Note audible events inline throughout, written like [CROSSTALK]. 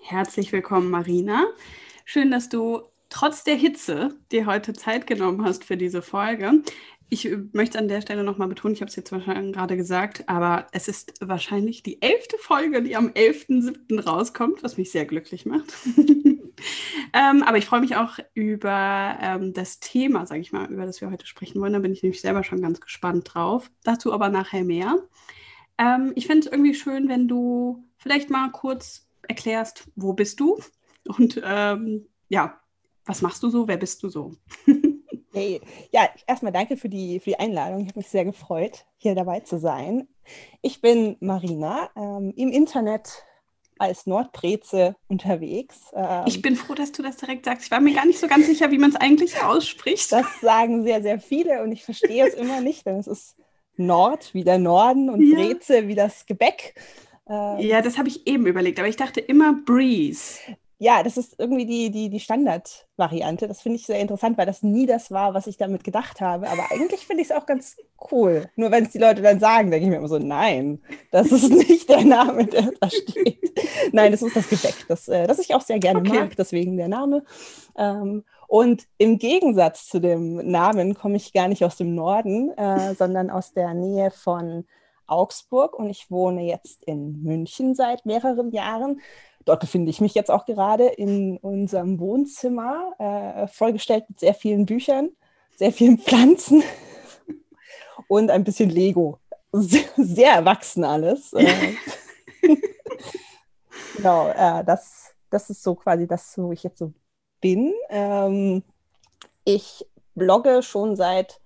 Herzlich willkommen, Marina. Schön, dass du trotz der Hitze dir heute Zeit genommen hast für diese Folge. Ich möchte an der Stelle nochmal betonen, ich habe es jetzt wahrscheinlich gerade gesagt, aber es ist wahrscheinlich die elfte Folge, die am 11.07. rauskommt, was mich sehr glücklich macht. [LAUGHS] ähm, aber ich freue mich auch über ähm, das Thema, sage ich mal, über das wir heute sprechen wollen. Da bin ich nämlich selber schon ganz gespannt drauf. Dazu aber nachher mehr. Ähm, ich fände es irgendwie schön, wenn du vielleicht mal kurz erklärst, wo bist du und ähm, ja, was machst du so, wer bist du so? [LAUGHS] hey, ja, erstmal danke für die, für die Einladung. Ich habe mich sehr gefreut, hier dabei zu sein. Ich bin Marina, ähm, im Internet als Nordbreze unterwegs. Ähm, ich bin froh, dass du das direkt sagst. Ich war mir gar nicht so ganz sicher, wie man es eigentlich ausspricht. Das sagen sehr, sehr viele und ich verstehe es immer nicht, denn es ist Nord wie der Norden und ja. Breze wie das Gebäck. Ähm, ja, das habe ich eben überlegt, aber ich dachte immer Breeze. Ja, das ist irgendwie die, die, die Standardvariante. Das finde ich sehr interessant, weil das nie das war, was ich damit gedacht habe. Aber eigentlich finde ich es auch ganz cool. Nur wenn es die Leute dann sagen, denke ich mir immer so, nein, das ist nicht der Name, der da steht. nein, das ist das Gebäck, das, äh, das ich auch sehr gerne okay. mag, deswegen der Name. Ähm, und im Gegensatz zu dem Namen komme ich gar nicht aus dem Norden, äh, sondern aus der Nähe von Augsburg und ich wohne jetzt in München seit mehreren Jahren. Dort befinde ich mich jetzt auch gerade in unserem Wohnzimmer, äh, vollgestellt mit sehr vielen Büchern, sehr vielen [LAUGHS] Pflanzen und ein bisschen Lego. Sehr, sehr erwachsen alles. Äh, [LAUGHS] genau, äh, das, das ist so quasi das, wo ich jetzt so bin. Ähm, ich blogge schon seit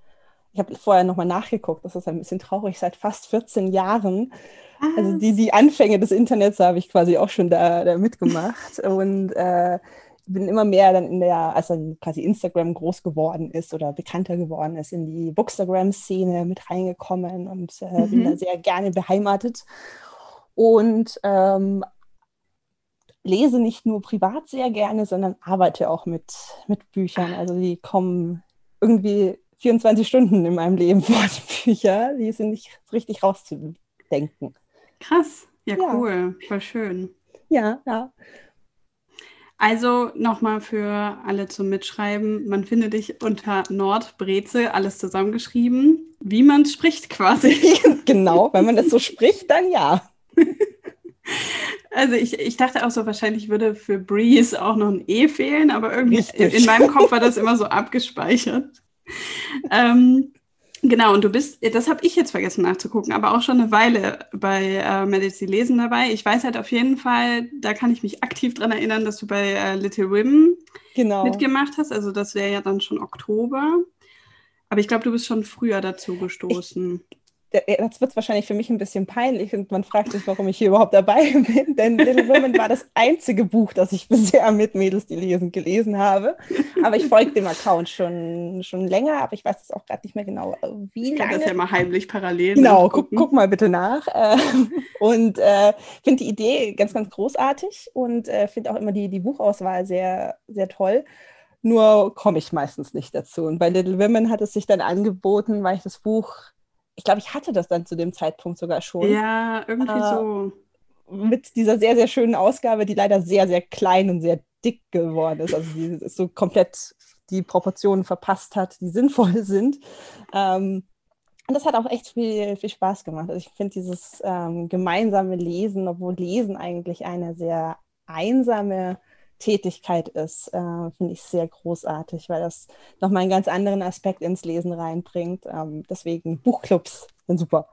ich habe vorher nochmal nachgeguckt, das ist ein bisschen traurig, seit fast 14 Jahren. Ah. Also die, die Anfänge des Internets habe ich quasi auch schon da, da mitgemacht [LAUGHS] und äh, bin immer mehr dann in der, als dann quasi Instagram groß geworden ist oder bekannter geworden ist, in die Bookstagram-Szene mit reingekommen und äh, mhm. bin da sehr gerne beheimatet. Und ähm, lese nicht nur privat sehr gerne, sondern arbeite auch mit, mit Büchern. Also die kommen irgendwie 24 Stunden in meinem Leben [LAUGHS] vor die sind nicht richtig rauszudenken. Krass. Ja, ja. cool. Voll schön. Ja, ja. Also nochmal für alle zum Mitschreiben. Man findet dich unter Nordbreze, alles zusammengeschrieben, wie man es spricht quasi. [LAUGHS] genau, wenn man das so spricht, dann ja. [LAUGHS] Also ich, ich dachte auch so, wahrscheinlich würde für Breeze auch noch ein E fehlen, aber irgendwie in, in meinem Kopf war das immer so abgespeichert [LAUGHS] ähm, genau, und du bist, das habe ich jetzt vergessen nachzugucken, aber auch schon eine Weile bei äh, Medici Lesen dabei. Ich weiß halt auf jeden Fall, da kann ich mich aktiv dran erinnern, dass du bei äh, Little Women genau. mitgemacht hast. Also das wäre ja dann schon Oktober. Aber ich glaube, du bist schon früher dazu gestoßen. Ich, jetzt wird es wahrscheinlich für mich ein bisschen peinlich und man fragt sich, warum ich hier überhaupt dabei [LAUGHS] bin, denn Little Women war das einzige Buch, das ich [LAUGHS] bisher mit Mädels, die lesen, gelesen habe. Aber ich folge dem Account schon, schon länger, aber ich weiß es auch gerade nicht mehr genau, wie ich lange. Ich kann das ja mal heimlich parallel Genau, guck, guck, mal bitte nach. Ähm, und äh, finde die Idee ganz, ganz großartig und äh, finde auch immer die, die Buchauswahl sehr, sehr toll. Nur komme ich meistens nicht dazu. Und bei Little Women hat es sich dann angeboten, weil ich das Buch ich glaube, ich hatte das dann zu dem Zeitpunkt sogar schon. Ja, irgendwie äh, so. Mit dieser sehr, sehr schönen Ausgabe, die leider sehr, sehr klein und sehr dick geworden ist. Also die ist so komplett die Proportionen verpasst hat, die sinnvoll [LAUGHS] sind. Ähm, und das hat auch echt viel, viel Spaß gemacht. Also ich finde dieses ähm, gemeinsame Lesen, obwohl Lesen eigentlich eine sehr einsame Tätigkeit ist, äh, finde ich sehr großartig, weil das nochmal einen ganz anderen Aspekt ins Lesen reinbringt. Ähm, deswegen Buchclubs sind super.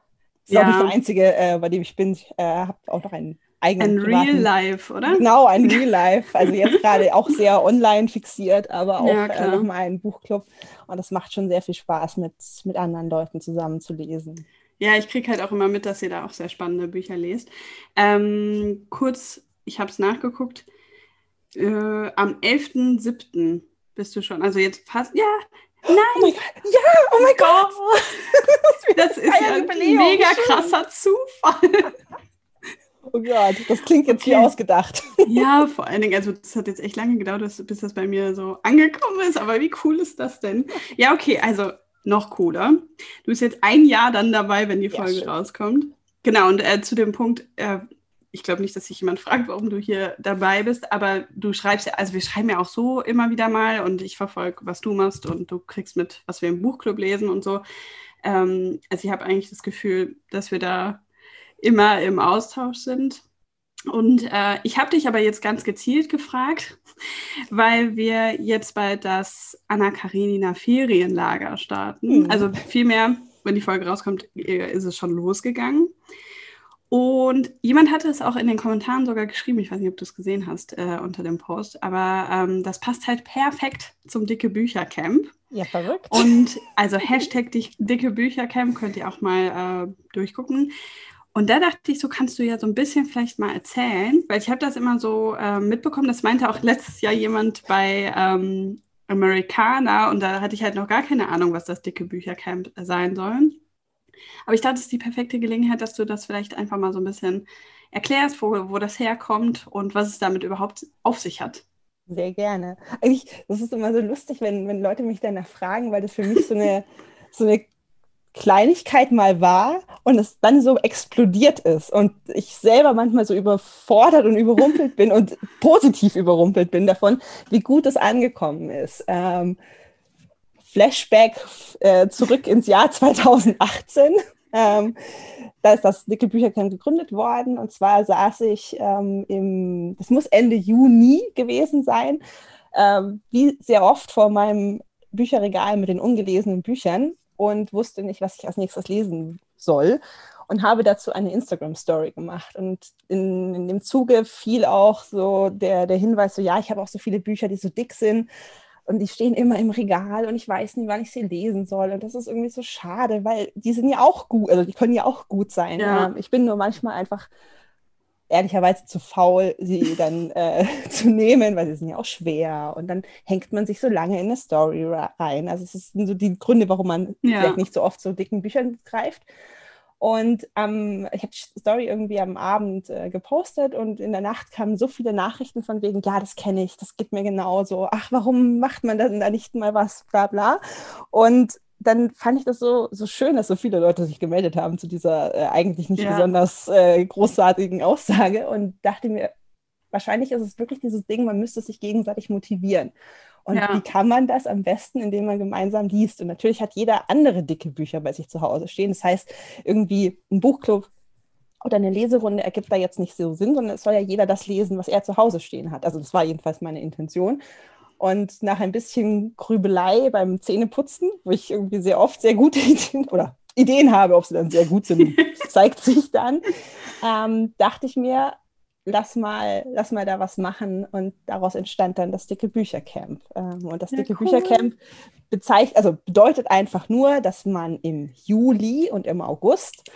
Das ist ja. auch nicht der einzige, äh, bei dem ich bin. Ich äh, habe auch noch einen eigenen. Ein Real Life, oder? Genau, ein [LAUGHS] Real Life. Also jetzt gerade auch sehr online fixiert, aber auch ja, äh, nochmal ein Buchclub. Und das macht schon sehr viel Spaß, mit, mit anderen Leuten zusammen zu lesen. Ja, ich kriege halt auch immer mit, dass ihr da auch sehr spannende Bücher lest. Ähm, kurz ich habe es nachgeguckt, äh, am 11.07. bist du schon. Also jetzt fast, ja, nein. Oh mein Gott. Ja, oh mein Gott. [LAUGHS] das ist ja ein mega krasser Zufall. Oh Gott, das klingt jetzt okay. wie ausgedacht. Ja, vor allen Dingen, also das hat jetzt echt lange gedauert, bis das bei mir so angekommen ist, aber wie cool ist das denn? Ja, okay, also noch cooler. Du bist jetzt ein Jahr dann dabei, wenn die Folge ja, rauskommt. Genau, und äh, zu dem Punkt, äh, ich glaube nicht, dass sich jemand fragt, warum du hier dabei bist, aber du schreibst ja, also wir schreiben ja auch so immer wieder mal und ich verfolge, was du machst und du kriegst mit, was wir im Buchclub lesen und so. Ähm, also ich habe eigentlich das Gefühl, dass wir da immer im Austausch sind. Und äh, ich habe dich aber jetzt ganz gezielt gefragt, weil wir jetzt bald das Anna Karenina Ferienlager starten. Mhm. Also vielmehr, wenn die Folge rauskommt, äh, ist es schon losgegangen. Und jemand hatte es auch in den Kommentaren sogar geschrieben, ich weiß nicht, ob du es gesehen hast äh, unter dem Post, aber ähm, das passt halt perfekt zum Dicke Bücher Camp. Ja, verrückt. Und [LAUGHS] also Hashtag Dicke Bücher Camp könnt ihr auch mal äh, durchgucken. Und da dachte ich, so kannst du ja so ein bisschen vielleicht mal erzählen, weil ich habe das immer so äh, mitbekommen, das meinte auch letztes Jahr jemand bei ähm, Americana und da hatte ich halt noch gar keine Ahnung, was das dicke Büchercamp sein soll. Aber ich dachte, es ist die perfekte Gelegenheit, dass du das vielleicht einfach mal so ein bisschen erklärst, wo, wo das herkommt und was es damit überhaupt auf sich hat. Sehr gerne. Eigentlich, das ist immer so lustig, wenn, wenn Leute mich danach fragen, weil das für mich so eine, [LAUGHS] so eine Kleinigkeit mal war und es dann so explodiert ist und ich selber manchmal so überfordert und überrumpelt bin und [LAUGHS] positiv überrumpelt bin davon, wie gut es angekommen ist. Ähm, Flashback äh, zurück ins Jahr [LAUGHS] 2018. Ähm, da ist das Dicke Büchercamp gegründet worden und zwar saß ich ähm, im, das muss Ende Juni gewesen sein, ähm, wie sehr oft vor meinem Bücherregal mit den ungelesenen Büchern und wusste nicht, was ich als nächstes lesen soll und habe dazu eine Instagram-Story gemacht. Und in, in, dem Zuge fiel auch so der, der Hinweis, so ja, ich habe auch so viele Bücher, die so dick sind und die stehen immer im Regal und ich weiß nicht, wann ich sie lesen soll. Und das ist irgendwie so schade, weil die sind ja auch gut, also die können ja auch gut sein. Ja. Ich bin nur manchmal einfach ehrlicherweise zu faul, sie [LAUGHS] dann äh, [LAUGHS] zu nehmen, weil sie sind ja auch schwer und dann hängt man sich so lange in eine Story rein. Also es sind so die Gründe, warum man ja. vielleicht nicht so oft so dicken Büchern greift. Und ähm, ich habe die Story irgendwie am Abend äh, gepostet und in der Nacht kamen so viele Nachrichten von wegen, ja, das kenne ich, das geht mir genauso. Ach, warum macht man denn da nicht mal was, bla bla. Und dann fand ich das so, so schön, dass so viele Leute sich gemeldet haben zu dieser äh, eigentlich nicht ja. besonders äh, großartigen Aussage und dachte mir, wahrscheinlich ist es wirklich dieses Ding, man müsste sich gegenseitig motivieren. Und ja. wie kann man das am besten, indem man gemeinsam liest? Und natürlich hat jeder andere dicke Bücher bei sich zu Hause stehen. Das heißt, irgendwie ein Buchclub oder eine Leserunde ergibt da jetzt nicht so Sinn, sondern es soll ja jeder das lesen, was er zu Hause stehen hat. Also das war jedenfalls meine Intention. Und nach ein bisschen Grübelei beim Zähneputzen, wo ich irgendwie sehr oft sehr gute [LAUGHS] Ideen oder Ideen habe, ob sie dann sehr gut sind, [LAUGHS] zeigt sich dann, ähm, dachte ich mir, lass mal, lass mal da was machen. Und daraus entstand dann das dicke Büchercamp. Ähm, und das ja, dicke cool. Büchercamp bezeichnet, also bedeutet einfach nur, dass man im Juli und im August,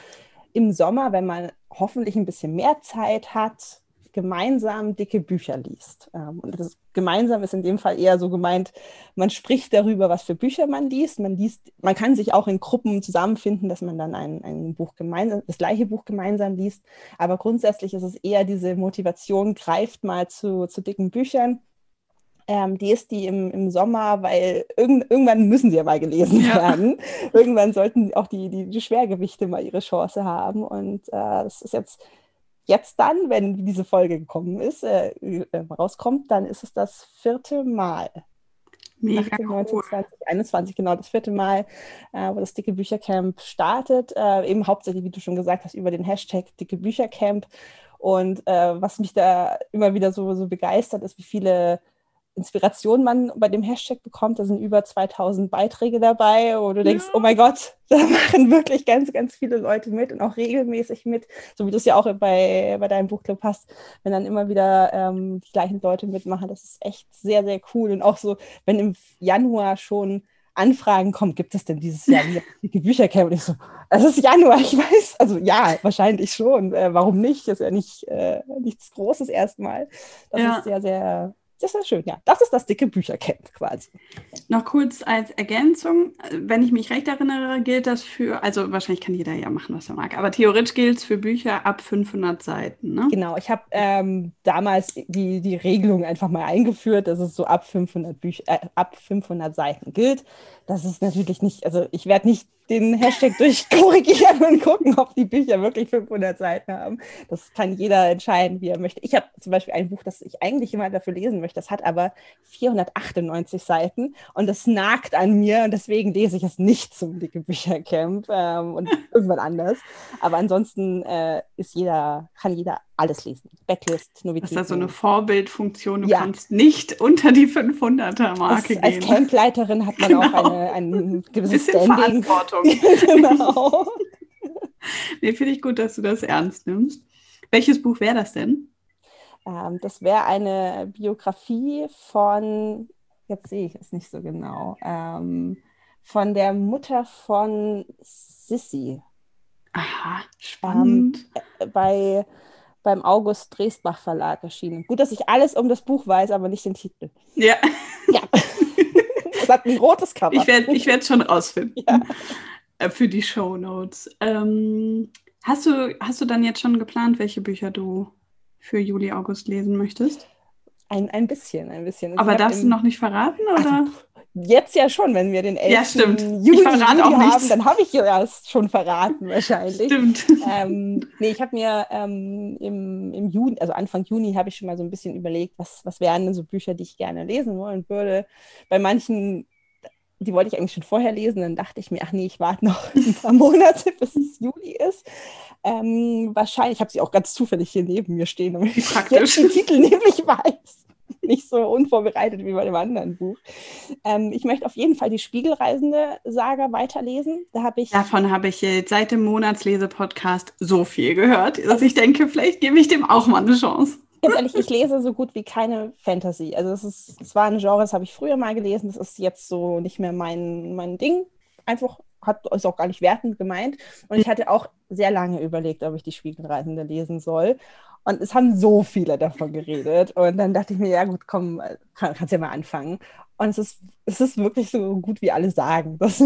im Sommer, wenn man hoffentlich ein bisschen mehr Zeit hat, gemeinsam dicke Bücher liest. Ähm, und das gemeinsam ist in dem Fall eher so gemeint, man spricht darüber, was für Bücher man liest. Man liest, man kann sich auch in Gruppen zusammenfinden, dass man dann ein, ein Buch gemeinsam, das gleiche Buch gemeinsam liest. Aber grundsätzlich ist es eher diese Motivation, greift mal zu, zu dicken Büchern. Ähm, die ist die im, im Sommer, weil irgend, irgendwann müssen sie ja mal gelesen ja. werden. Irgendwann sollten auch die, die, die, Schwergewichte mal ihre Chance haben. Und äh, das ist jetzt jetzt dann, wenn diese Folge gekommen ist, äh, äh, rauskommt, dann ist es das vierte Mal. Mega 18, 19, cool. 20, 21, genau, das vierte Mal, äh, wo das Dicke Büchercamp startet. Äh, eben hauptsächlich, wie du schon gesagt hast, über den Hashtag Dicke Büchercamp. Und äh, was mich da immer wieder so, so begeistert, ist, wie viele Inspiration man bei dem Hashtag bekommt. Da sind über 2000 Beiträge dabei, wo du denkst, ja. oh mein Gott, [LAUGHS] da machen wirklich ganz, ganz viele Leute mit und auch regelmäßig mit, so wie du es ja auch bei, bei deinem Buchclub hast, wenn dann immer wieder ähm, die gleichen Leute mitmachen. Das ist echt sehr, sehr cool. Und auch so, wenn im Januar schon Anfragen kommen, gibt es denn dieses Jahr wieder dicke Büchercamp? Und ich so, es ist Januar, ich weiß. Also ja, wahrscheinlich schon. Äh, warum nicht? Das ist ja nicht äh, nichts Großes erstmal. Das ja. ist sehr, sehr das ist schön, ja. Das ist das dicke Büchercamp quasi. Noch kurz als Ergänzung, wenn ich mich recht erinnere, gilt das für, also wahrscheinlich kann jeder ja machen, was er mag, aber theoretisch gilt es für Bücher ab 500 Seiten, ne? Genau, ich habe ähm, damals die, die Regelung einfach mal eingeführt, dass es so ab 500, Bücher, äh, ab 500 Seiten gilt. Das ist natürlich nicht, also ich werde nicht den Hashtag [LAUGHS] durchkorrigieren und gucken, ob die Bücher wirklich 500 Seiten haben. Das kann jeder entscheiden, wie er möchte. Ich habe zum Beispiel ein Buch, das ich eigentlich immer dafür lesen möchte. Das hat aber 498 Seiten und das nagt an mir und deswegen lese ich es nicht zum Dicke Büchercamp ähm, und irgendwann anders. Aber ansonsten äh, ist jeder, kann jeder alles lesen. Backlist, Novizitäten. Das ist ja so eine Vorbildfunktion. Du ja. kannst nicht unter die 500er-Marke gehen. Als Campleiterin hat man genau. auch eine, ein gewisses Bisschen Standing. Verantwortung. [LAUGHS] [LAUGHS] genau. nee, finde ich gut, dass du das ernst nimmst. Welches Buch wäre das denn? Ähm, das wäre eine Biografie von, jetzt sehe ich es nicht so genau, ähm, von der Mutter von Sissy. Aha, spannend. Ähm, bei beim August Dresbach Verlag erschienen. Gut, dass ich alles um das Buch weiß, aber nicht den Titel. Ja. Ja. [LAUGHS] Es hat ein rotes Cover. Ich werde ich werd schon rausfinden. Ja. Äh, für die Show Notes. Ähm, hast, du, hast du dann jetzt schon geplant, welche Bücher du für Juli, August lesen möchtest? Ein, ein bisschen, ein bisschen. Also Aber darfst du noch nicht verraten, oder? Also, Jetzt ja schon, wenn wir den 11. Ja, stimmt. Juni, Juli haben, dann habe ich ja schon verraten wahrscheinlich. Stimmt. Ähm, nee, ich habe mir ähm, im, im Juni, also Anfang Juni, habe ich schon mal so ein bisschen überlegt, was, was wären denn so Bücher, die ich gerne lesen wollen würde. Bei manchen, die wollte ich eigentlich schon vorher lesen, dann dachte ich mir, ach nee, ich warte noch ein paar Monate, [LAUGHS] bis es Juli ist. Ähm, wahrscheinlich, ich habe sie auch ganz zufällig hier neben mir stehen, damit ich jetzt den Titel [LAUGHS] nämlich weiß. [LAUGHS] nicht so unvorbereitet wie bei dem anderen Buch. Ähm, ich möchte auf jeden Fall die Spiegelreisende-Saga weiterlesen. Da habe ich Davon habe ich seit dem Monatslese-Podcast so viel gehört, dass ich denke, vielleicht gebe ich dem auch mal eine Chance. Ganz ehrlich, ich lese so gut wie keine Fantasy. Also es ist, es war ein Genre, das habe ich früher mal gelesen. Das ist jetzt so nicht mehr mein, mein Ding. Einfach hat ist auch gar nicht wertend gemeint. Und ich hatte auch sehr lange überlegt, ob ich die Spiegelreisende lesen soll. Und es haben so viele davon geredet. Und dann dachte ich mir, ja gut, komm, kann, kannst ja mal anfangen. Und es ist, es ist wirklich so gut, wie alle sagen. [LAUGHS] Das,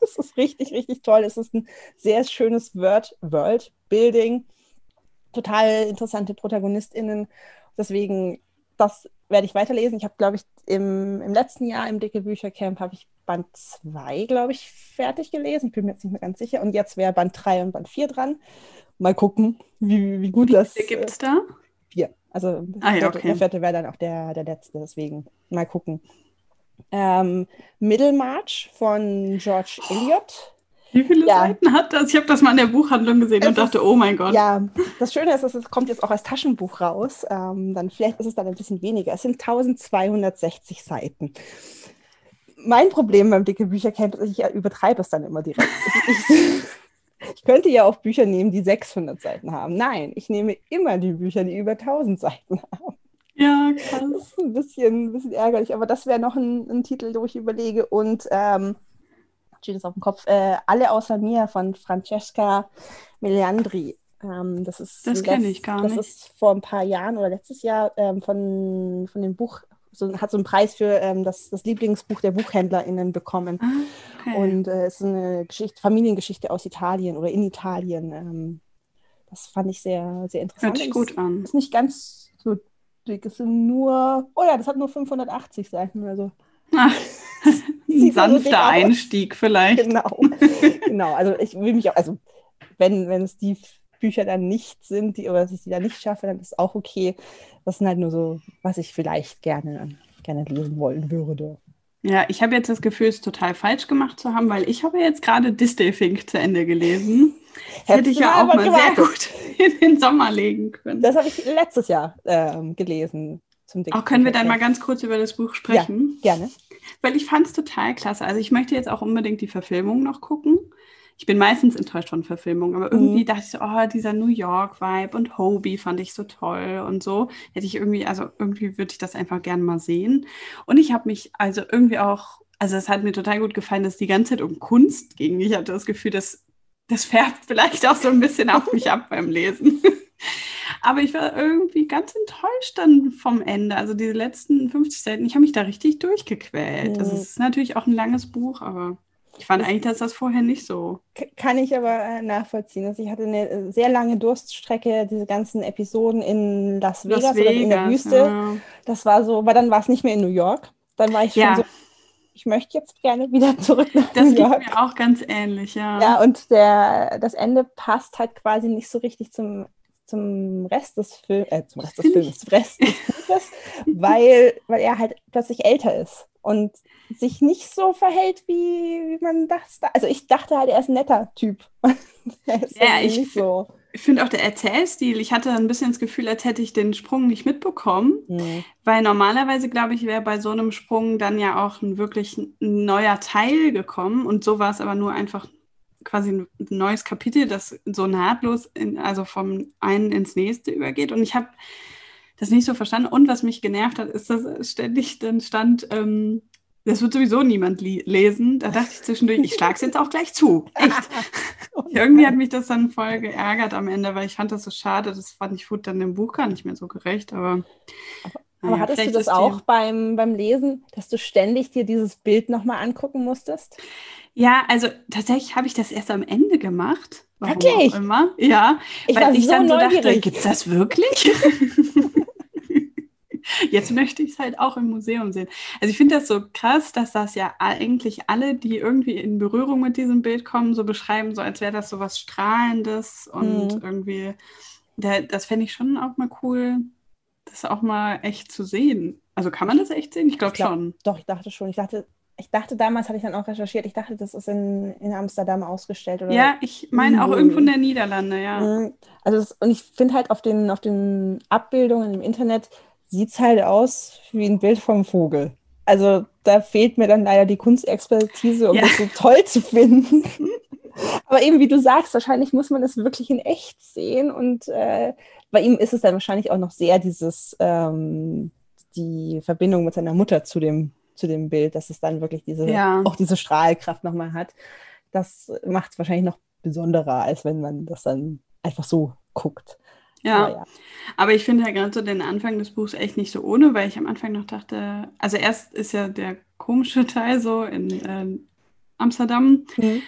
das ist richtig, richtig toll. Es ist ein sehr schönes Word, World-Building. Total interessante ProtagonistInnen. Deswegen, das werde ich weiterlesen. Ich habe, glaube ich, im, im letzten Jahr im Dicke Büchercamp habe ich Band 2, glaube ich, fertig gelesen. Ich bin mir jetzt nicht mehr ganz sicher. Und jetzt wäre Band 3 und Band 4 dran mal gucken, wie, wie gut wie das. Wie gibt es da? Vier. Also ah, ja, okay. der vierte wäre dann auch der, der letzte, deswegen mal gucken. Ähm, Middlemarch von George Eliot. Wie viele ja. Seiten hat das? Ich habe das mal in der Buchhandlung gesehen es und dachte, ist, oh mein Gott. Ja, das Schöne ist, es kommt jetzt auch als Taschenbuch raus. Ähm, dann vielleicht ist es dann ein bisschen weniger. Es sind 1260 Seiten. Mein Problem beim dicke Büchercamp ist, ich übertreibe es dann immer direkt. ich, [LAUGHS] ich könnte ja auch Bücher nehmen, die 600 Seiten haben. Nein, ich nehme immer die Bücher, die über 1000 Seiten haben. Ja, krass. Das ist ein bisschen, ein bisschen ärgerlich, aber das wäre noch ein, ein, Titel, wo ich überlege. Und ähm, steht es auf dem Kopf, äh, Alle außer mir von Francesca Meleandri. Ähm, das ist, das kenne ich gar nicht. Das ist vor ein paar Jahren oder letztes Jahr ähm, von, von dem Buch so, hat so einen Preis für ähm, das, das Lieblingsbuch der BuchhändlerInnen bekommen. Ah, okay. Und äh, es ist eine Geschichte, Familiengeschichte aus Italien oder in Italien. Ähm, das fand ich sehr, sehr interessant. Hört sich gut an. Ist nicht ganz so dick. Es sind nur, oh ja, das hat nur 580 Seiten. Also. [LAUGHS] Ach, [LAUGHS] ein sanfter so Einstieg vielleicht. Genau, [LAUGHS] genau. Also ich will mich auch, also wenn, wenn es die Bücher dann nicht sind, die, oder dass ich die dann nicht schaffe, dann ist auch okay. Das sind halt nur so, was ich vielleicht gerne, gerne lesen wollen würde. Ja, ich habe jetzt das Gefühl, es total falsch gemacht zu haben, weil ich habe jetzt gerade Distelfink zu Ende gelesen. Das hätte ich ja auch mal gewartet. sehr gut [LAUGHS] in den Sommer legen können. Das habe ich letztes Jahr ähm, gelesen. Zum auch können wir dann mal ganz kurz über das Buch sprechen? Ja, gerne. Weil ich fand es total klasse. Also ich möchte jetzt auch unbedingt die Verfilmung noch gucken ich bin meistens enttäuscht von Verfilmungen, aber irgendwie mhm. dachte ich so, oh, dieser New York-Vibe und Hobie fand ich so toll und so. Hätte ich irgendwie, also irgendwie würde ich das einfach gerne mal sehen. Und ich habe mich also irgendwie auch also es hat mir total gut gefallen, dass es die ganze Zeit um Kunst ging. Ich hatte das Gefühl, dass das färbt [LAUGHS] vielleicht auch so ein bisschen auf mich ab beim Lesen. [LAUGHS] Aber ich war irgendwie ganz enttäuscht dann vom Ende. Also diese letzten 50 Seiten, ich habe mich da richtig durchgequält. Das Mhm. ist natürlich auch ein langes Buch, aber ich fand Das- eigentlich, dass das vorher nicht so. Kann ich aber äh, nachvollziehen. Also ich hatte eine äh, sehr lange Durststrecke, diese ganzen Episoden in Las Vegas, oder in der Wüste. ja. Das war so, weil dann war es nicht mehr in New York. Dann war ich schon Ja. so, ich möchte jetzt gerne wieder [LAUGHS] zurück nach Das New geht York. mir auch ganz ähnlich, ja. Ja, und der, das Ende passt halt quasi nicht so richtig zum, zum Rest des Films, äh, zum Rest des Films, Rest des Buches, weil, weil er halt plötzlich älter ist und sich nicht so verhält, wie, wie man das da. Also ich dachte halt, er ist ein netter Typ. [LAUGHS] Ja, ich so. Finde auch der Erzählstil, ich hatte ein bisschen das Gefühl, als hätte ich den Sprung nicht mitbekommen. Hm. Weil normalerweise, glaube ich, wäre bei so einem Sprung dann ja auch ein wirklich neuer Teil gekommen. Und so war es aber nur einfach quasi ein neues Kapitel, das so nahtlos, in, also vom einen ins nächste übergeht. Und ich habe das nicht so verstanden. Und was mich genervt hat, ist, dass es ständig dann stand, ähm, das wird sowieso niemand lesen. Da dachte ich zwischendurch, ich schlage es jetzt auch gleich zu. Echt. [LAUGHS] Irgendwie hat mich das dann voll geärgert am Ende, weil ich fand das so schade. Das fand ich wurde dann dem Buch gar nicht mehr so gerecht. Aber, Aber naja, hattest du das auch beim, beim Lesen, dass du ständig dir dieses Bild nochmal angucken musstest? Ja, also tatsächlich habe ich das erst am Ende gemacht. Warum Wirklich? Auch immer. Ja, Ich weil ich so dann so dachte, gibt es das wirklich? [LAUGHS] Jetzt möchte ich es halt auch im Museum sehen. Also ich finde das so krass, dass das ja eigentlich alle, die irgendwie in Berührung mit diesem Bild kommen, so beschreiben, so als wäre das so was Strahlendes und Mhm. irgendwie, da, das fände ich schon auch mal cool, das auch mal echt zu sehen. Also kann man das echt sehen? Ich glaube glaub- schon. Doch, ich dachte schon. Ich dachte, ich dachte damals, hatte ich dann auch recherchiert, ich dachte, das ist in, in Amsterdam ausgestellt. Oder Ja, ich meine auch Mhm. irgendwo in der Niederlande, ja. Mhm. Also das, und ich finde halt auf den, auf den Abbildungen im Internet sieht es halt aus wie ein Bild vom Vogel. Also da fehlt mir dann leider die Kunstexpertise, um Ja. das so toll zu finden. [LAUGHS] Aber eben wie du sagst, wahrscheinlich muss man es wirklich in echt sehen. Und äh, bei ihm ist es dann wahrscheinlich auch noch sehr dieses, ähm, die Verbindung mit seiner Mutter zu dem, zu dem Bild, dass es dann wirklich diese, Ja. auch diese Strahlkraft nochmal hat. Das macht es wahrscheinlich noch besonderer, als wenn man das dann einfach so guckt. Ja. Aber ja. Aber ich finde ja gerade so den Anfang des Buchs echt nicht so ohne, weil ich am Anfang noch dachte, also erst ist ja der komische [LAUGHS] Teil so in äh, Amsterdam. Hm.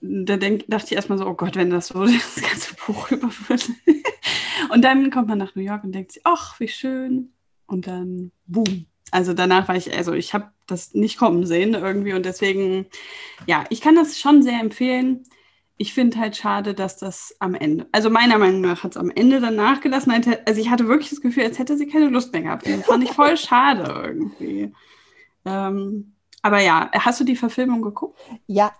Da denk, dachte ich erstmal so, oh Gott, wenn das so [LAUGHS] das ganze Buch über wird. [LAUGHS] Und dann kommt man nach New York und denkt sich, ach, wie schön. Und dann, boom. Also danach war ich, also ich habe das nicht kommen sehen irgendwie und deswegen, ja, ich kann das schon sehr empfehlen. Ich finde halt schade, dass das am Ende, also meiner Meinung nach hat es am Ende dann nachgelassen. Also ich hatte wirklich das Gefühl, als hätte sie keine Lust mehr gehabt. Das fand ich voll [LAUGHS] schade irgendwie. Ähm, aber ja, hast du die Verfilmung geguckt? Ja,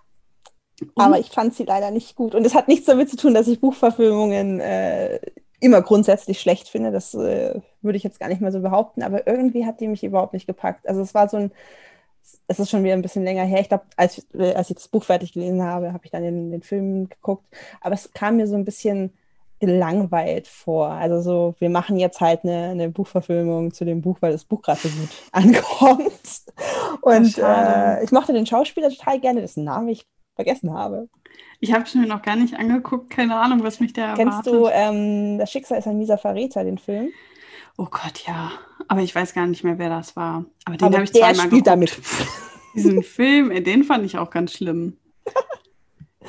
Und? aber ich fand sie leider nicht gut. Und es hat nichts damit zu tun, dass ich Buchverfilmungen äh, immer grundsätzlich schlecht finde. Das äh, würde ich jetzt gar nicht mehr so behaupten. Aber irgendwie hat die mich überhaupt nicht gepackt. Also es war so ein, es ist schon wieder ein bisschen länger her. Ich glaube, als, ich- äh, als ich das Buch fertig gelesen habe, habe ich dann den, den Film geguckt. Aber es kam mir so ein bisschen gelangweilt vor. Also so, wir machen jetzt halt eine, eine Buchverfilmung zu dem Buch, weil das Buch gerade so gut [LAUGHS] ankommt. Und äh, ich mochte den Schauspieler total gerne, dessen Namen ich vergessen habe. Ich habe es mir noch gar nicht angeguckt, keine Ahnung, was mich da Kennst erwartet. du ähm, Das Schicksal ist ein mieser Verräter, den Film? Oh Gott, ja. Aber ich weiß gar nicht mehr, wer das war. Aber den habe ich zweimal spielt geguckt. [LAUGHS] Diesen Film, ey, den fand ich auch ganz schlimm.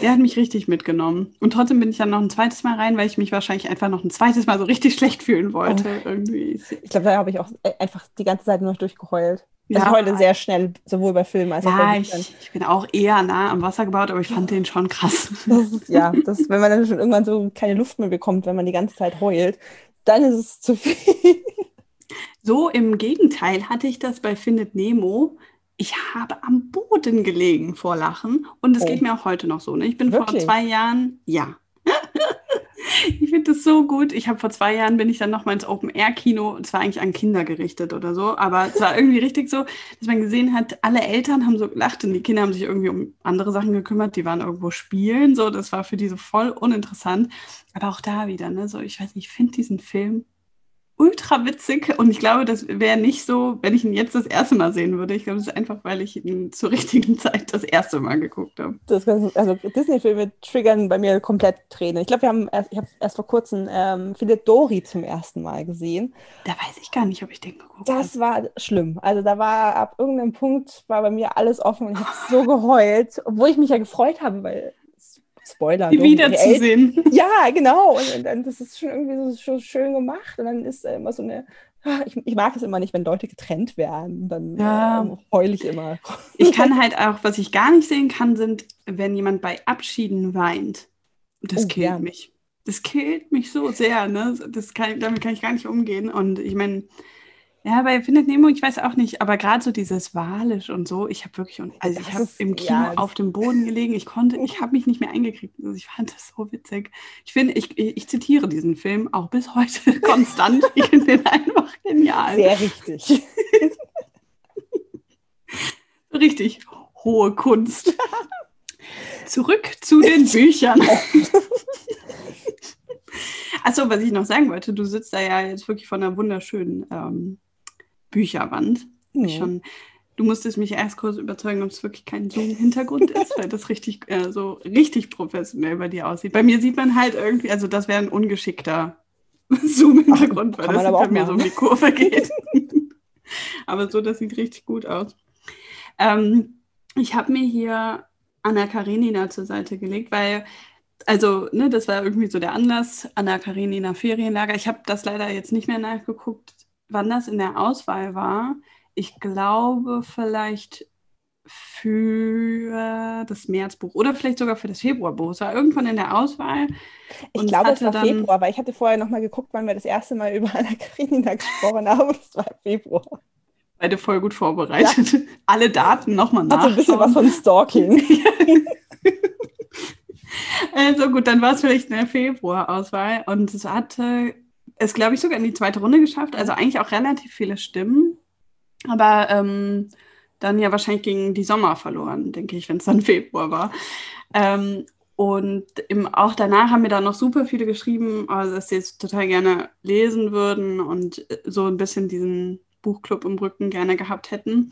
Der hat mich richtig mitgenommen. Und trotzdem bin ich dann noch ein zweites Mal rein, weil ich mich wahrscheinlich einfach noch ein zweites Mal so richtig schlecht fühlen wollte. Irgendwie. Ich glaube, da habe ich auch äh, einfach die ganze Zeit nur noch durchgeheult. Ja. Ich heule sehr schnell, sowohl bei Filmen als auch Ja, bei ich, Büchern. ich bin auch eher nah am Wasser gebaut, aber ich fand den schon krass. Das ist, ja, [LAUGHS] das, wenn man dann schon irgendwann so keine Luft mehr bekommt, wenn man die ganze Zeit heult, dann ist es zu viel. So im Gegenteil hatte ich das bei Findet Nemo. Ich habe am Boden gelegen vor Lachen und es Oh. geht mir auch heute noch so. Ne? Ich bin Wirklich? vor zwei Jahren, ja. [LAUGHS] ich finde das so gut. Ich habe vor zwei Jahren bin ich dann nochmal ins Open Air Kino. Es war eigentlich an Kinder gerichtet oder so, aber es war irgendwie richtig so, dass man gesehen hat, alle Eltern haben so gelacht und die Kinder haben sich irgendwie um andere Sachen gekümmert. Die waren irgendwo spielen, so. Das war für die so voll uninteressant. Aber auch da wieder, ne? So, ich weiß nicht, ich finde diesen Film ultra witzig und ich glaube, das wäre nicht so, wenn ich ihn jetzt das erste Mal sehen würde. Ich glaube, es ist einfach, weil ich ihn zur [LAUGHS] richtigen Zeit das erste Mal geguckt habe. also Disney-Filme triggern bei mir komplett Tränen. Ich glaube, wir haben erst, ich habe erst vor kurzem ähm, Philipp Dory zum ersten Mal gesehen. Da weiß ich gar nicht, ob ich den geguckt habe. Das war schlimm. Also da war ab irgendeinem Punkt war bei mir alles offen und ich habe so geheult, obwohl ich mich ja gefreut habe, weil Spoiler. Die wiederzusehen. [LAUGHS] Ja, genau. Und, und, und, das ist schon irgendwie so schön gemacht. Und dann ist äh, immer so eine. Ah, ich, ich, mag es immer nicht, wenn Leute getrennt werden. Dann ja. äh, heule ich immer. Ich kann [LAUGHS] halt auch, was ich gar nicht sehen kann, sind, wenn jemand bei Abschieden weint. Das oh, killt ja. mich. Das killt mich so sehr. Ne? Das kann, damit kann ich gar nicht umgehen. Und ich meine, ja, bei Findet Nemo, ich weiß auch nicht, aber gerade so dieses Walisch und so, ich habe wirklich, also ich habe im Kino ja, auf dem Boden gelegen, ich konnte, ich habe mich nicht mehr eingekriegt. Also ich fand das so witzig. Ich finde, ich, ich, zitiere diesen Film auch bis heute [LAUGHS] konstant. ich finde den einfach genial. Sehr richtig. [LAUGHS] richtig hohe Kunst. Zurück zu den Büchern. [LAUGHS] Achso, was ich noch sagen wollte, du sitzt da ja jetzt wirklich von einer wunderschönen ähm, Bücherwand. Mhm. Schon, du musstest mich erst kurz überzeugen, ob es wirklich kein Zoom-Hintergrund ist, weil das richtig äh, so richtig professionell bei dir aussieht. Bei mir sieht man halt irgendwie, also das wäre ein ungeschickter [LAUGHS] Zoom-Hintergrund, weil das bei mir so um die Kurve geht. [LAUGHS] aber so, das sieht richtig gut aus. Ähm, ich habe mir hier Anna Karenina zur Seite gelegt, weil also, ne, das war irgendwie so der Anlass, Anna Karenina Ferienlager. Ich habe das leider jetzt nicht mehr nachgeguckt wann das in der Auswahl war. Ich glaube vielleicht für das Märzbuch oder vielleicht sogar für das Februarbuch. Es war irgendwann in der Auswahl. Ich glaube, es war dann... Februar, weil ich hatte vorher noch mal geguckt, wann wir das erste Mal über [LAUGHS] Anna Karenina gesprochen haben. Das war Februar. Beide voll gut vorbereitet. Ja. [LAUGHS] Alle Daten nochmal nach. Hat so ein bisschen was von Stalking. [LAUGHS] also gut, dann war es vielleicht eine Februar-Auswahl und es hatte es, glaube ich, sogar in die zweite Runde geschafft. Also eigentlich auch relativ viele Stimmen. Aber ähm, dann ja wahrscheinlich gegen die Sommer verloren, denke ich, wenn es dann [LAUGHS] Februar war. Ähm, und im, auch danach haben mir da noch super viele geschrieben, also, dass sie es total gerne lesen würden und äh, so ein bisschen diesen Buchclub im Rücken gerne gehabt hätten.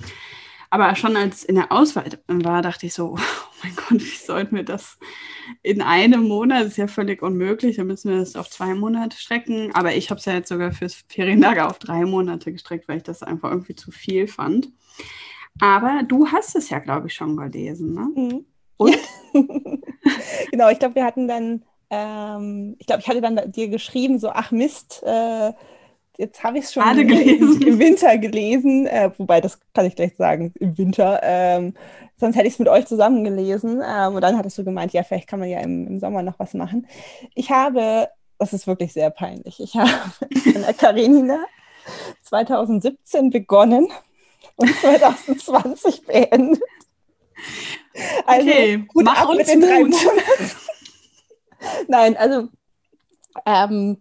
Aber schon als in der Auswahl war, dachte ich so, [LAUGHS] oh mein Gott, wie sollten wir das in einem Monat? Das ist ja völlig unmöglich. Dann müssen wir das auf zwei Monate strecken. Aber ich habe es ja jetzt sogar fürs Ferienlager auf drei Monate gestreckt, weil ich das einfach irgendwie zu viel fand. Aber du hast es ja, glaube ich, schon gelesen, ne? Mhm. Und? [LAUGHS] genau, ich glaube, wir hatten dann, ähm, ich glaube, ich hatte dann dir geschrieben, so, ach Mist, äh, jetzt habe ich es schon im Winter gelesen, äh, wobei das kann ich gleich sagen, im Winter. Ähm, sonst hätte ich es mit euch zusammen gelesen. Ähm, und dann hattest du gemeint, ja, vielleicht kann man ja im, im, Sommer noch was machen. Ich habe, das ist wirklich sehr peinlich, ich [LAUGHS] habe in der Karenina 2017 begonnen und [LAUGHS] 2020 beendet. Also okay, gut mach uns mit den drei Monaten. [LAUGHS] Nein, also ähm,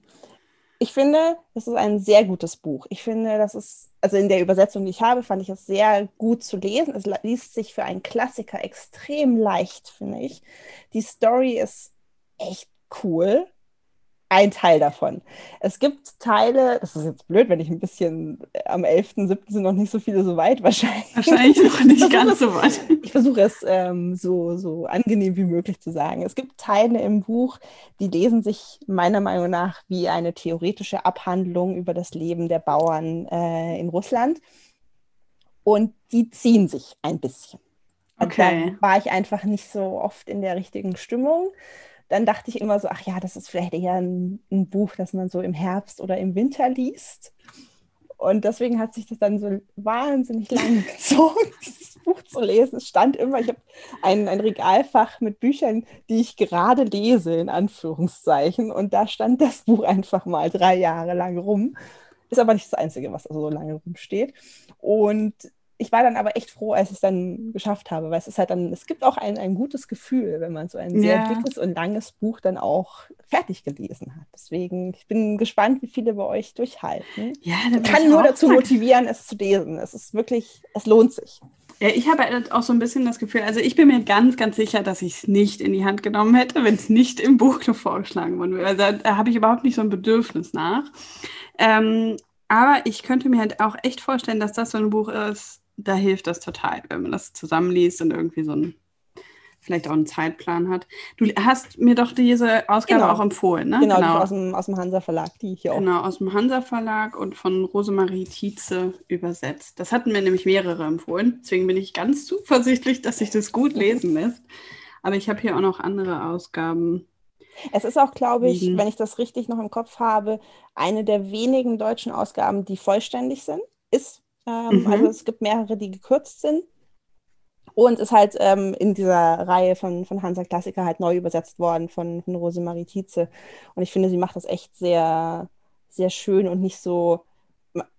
ich finde, das ist ein sehr gutes Buch. Ich finde, das ist, also in der Übersetzung, die ich habe, fand ich es sehr gut zu lesen. Es liest sich für einen Klassiker extrem leicht, finde ich. Die Story ist echt cool ein Teil davon. Es gibt Teile, das ist jetzt blöd, wenn ich ein bisschen äh, am 11.7. sind noch nicht so viele so weit [LAUGHS] wahrscheinlich. Wahrscheinlich noch nicht ganz so weit. Ich versuche es ähm, so, so angenehm wie möglich zu sagen. Es gibt Teile im Buch, die lesen sich meiner Meinung nach wie eine theoretische Abhandlung über das Leben der Bauern äh, in Russland. Und die ziehen sich ein bisschen. Okay. Da war ich einfach nicht so oft in der richtigen Stimmung dann dachte ich immer so, ach ja, das ist vielleicht eher ein, ein, Buch, das man so im Herbst oder im Winter liest. Und deswegen hat sich das dann so wahnsinnig lang [LAUGHS] gezogen, dieses Buch zu lesen. Es stand immer, ich habe ein, ein Regalfach mit Büchern, die ich gerade lese, in Anführungszeichen. Und da stand das Buch einfach mal drei Jahre lang rum. Ist aber nicht das Einzige, was so lange rumsteht. Und ich war dann aber echt froh, als ich es dann geschafft habe, weil es ist halt dann, es gibt auch ein, ein gutes Gefühl, wenn man so ein sehr Ja. dickes und langes Buch dann auch fertig gelesen hat. Deswegen, ich bin gespannt, wie viele bei euch durchhalten. Ja, Ich kann ich nur dazu mal- motivieren, es zu lesen. Es ist wirklich, es lohnt sich. Ja, ich habe halt auch so ein bisschen das Gefühl, also ich bin mir ganz, ganz sicher, dass ich es nicht in die Hand genommen hätte, wenn es nicht im Buchclub vorgeschlagen worden wäre. Also da, da habe ich überhaupt nicht so ein Bedürfnis nach. Ähm, aber ich könnte mir halt auch echt vorstellen, dass das so ein Buch ist, da hilft das total, wenn man das zusammenliest und irgendwie so ein, vielleicht auch einen Zeitplan hat. Du hast mir doch diese Ausgabe Genau. auch empfohlen, ne? Genau, Die aus dem, aus dem Hansa Verlag, die hier auch. Genau, aus dem Hansa Verlag und von Rosemarie Tietze übersetzt. Das hatten mir nämlich mehrere empfohlen. Deswegen bin ich ganz zuversichtlich, dass sich das gut lesen [LAUGHS] lässt. Aber ich habe hier auch noch andere Ausgaben. Es ist auch, glaube ich, liegen. wenn ich das richtig noch im Kopf habe, eine der wenigen deutschen Ausgaben, die vollständig sind. Ist. Ähm, Mhm. Also es gibt mehrere, die gekürzt sind. Und ist halt ähm, in dieser Reihe von, von Hansa Klassiker halt neu übersetzt worden von, von Rosemarie Tietze. Und ich finde, sie macht das echt sehr, sehr schön und nicht so,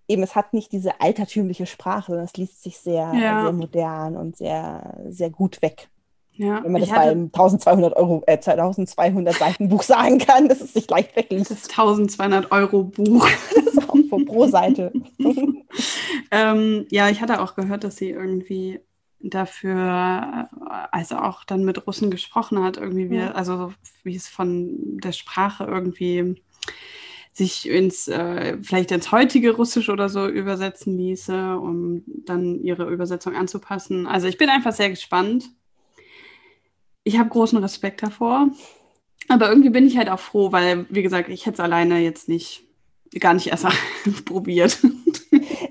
eben es hat nicht diese altertümliche Sprache, sondern es liest sich sehr, Ja. sehr modern und sehr, sehr gut weg. Ja, Wenn man das ich bei hatte einem 1200 Euro, äh, 1200 Seiten Buch sagen kann, dass es sich leicht wegliest. das 1200 Euro Buch. Das [LAUGHS] pro, pro Seite. [LAUGHS] ähm, ja, ich hatte auch gehört, dass sie irgendwie dafür, also auch dann mit Russen gesprochen hat, irgendwie, wie, also wie es von der Sprache irgendwie sich ins, äh, vielleicht ins heutige Russisch oder so übersetzen ließe, um dann ihre Übersetzung anzupassen. Also ich bin einfach sehr gespannt. Ich habe großen Respekt davor. Aber irgendwie bin ich halt auch froh, weil, wie gesagt, ich hätte es alleine jetzt nicht, gar nicht erst [LAUGHS] probiert.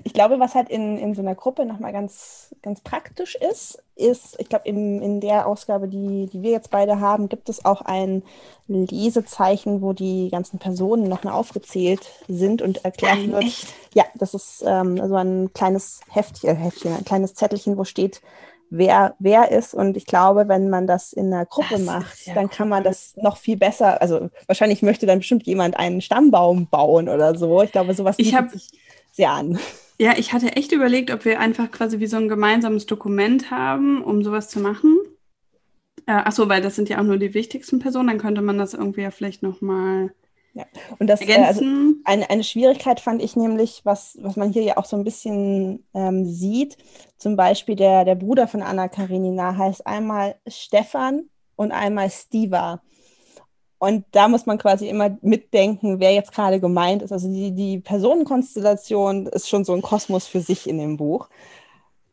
Ich glaube, was halt in, in so einer Gruppe nochmal ganz, ganz praktisch ist, ist, ich glaube, in, in der Ausgabe, die, die wir jetzt beide haben, gibt es auch ein Lesezeichen, wo die ganzen Personen nochmal aufgezählt sind und erklärt Nein, wird. echt? Ja, das ist ähm, so ein kleines Heftchen, äh, Heftchen, ein kleines Zettelchen, wo steht, wer wer ist. Und ich glaube, wenn man das in einer Gruppe Das macht, ja dann kann man cool. das noch viel besser. Also wahrscheinlich möchte dann bestimmt jemand einen Stammbaum bauen oder so. Ich glaube, sowas Ich hab- sich sehr an. Ja, ich hatte echt überlegt, ob wir einfach quasi wie so ein gemeinsames Dokument haben, um sowas zu machen. Äh, achso, weil das sind ja auch nur die wichtigsten Personen, dann könnte man das irgendwie ja vielleicht nochmal Und das, äh, also eine, eine Schwierigkeit fand ich nämlich, was, was man hier ja auch so ein bisschen ähm, sieht, zum Beispiel der, der Bruder von Anna Karenina heißt einmal Stefan und einmal Stiva. Und da muss man quasi immer mitdenken, wer jetzt gerade gemeint ist. Also die, die Personenkonstellation ist schon so ein Kosmos für sich in dem Buch.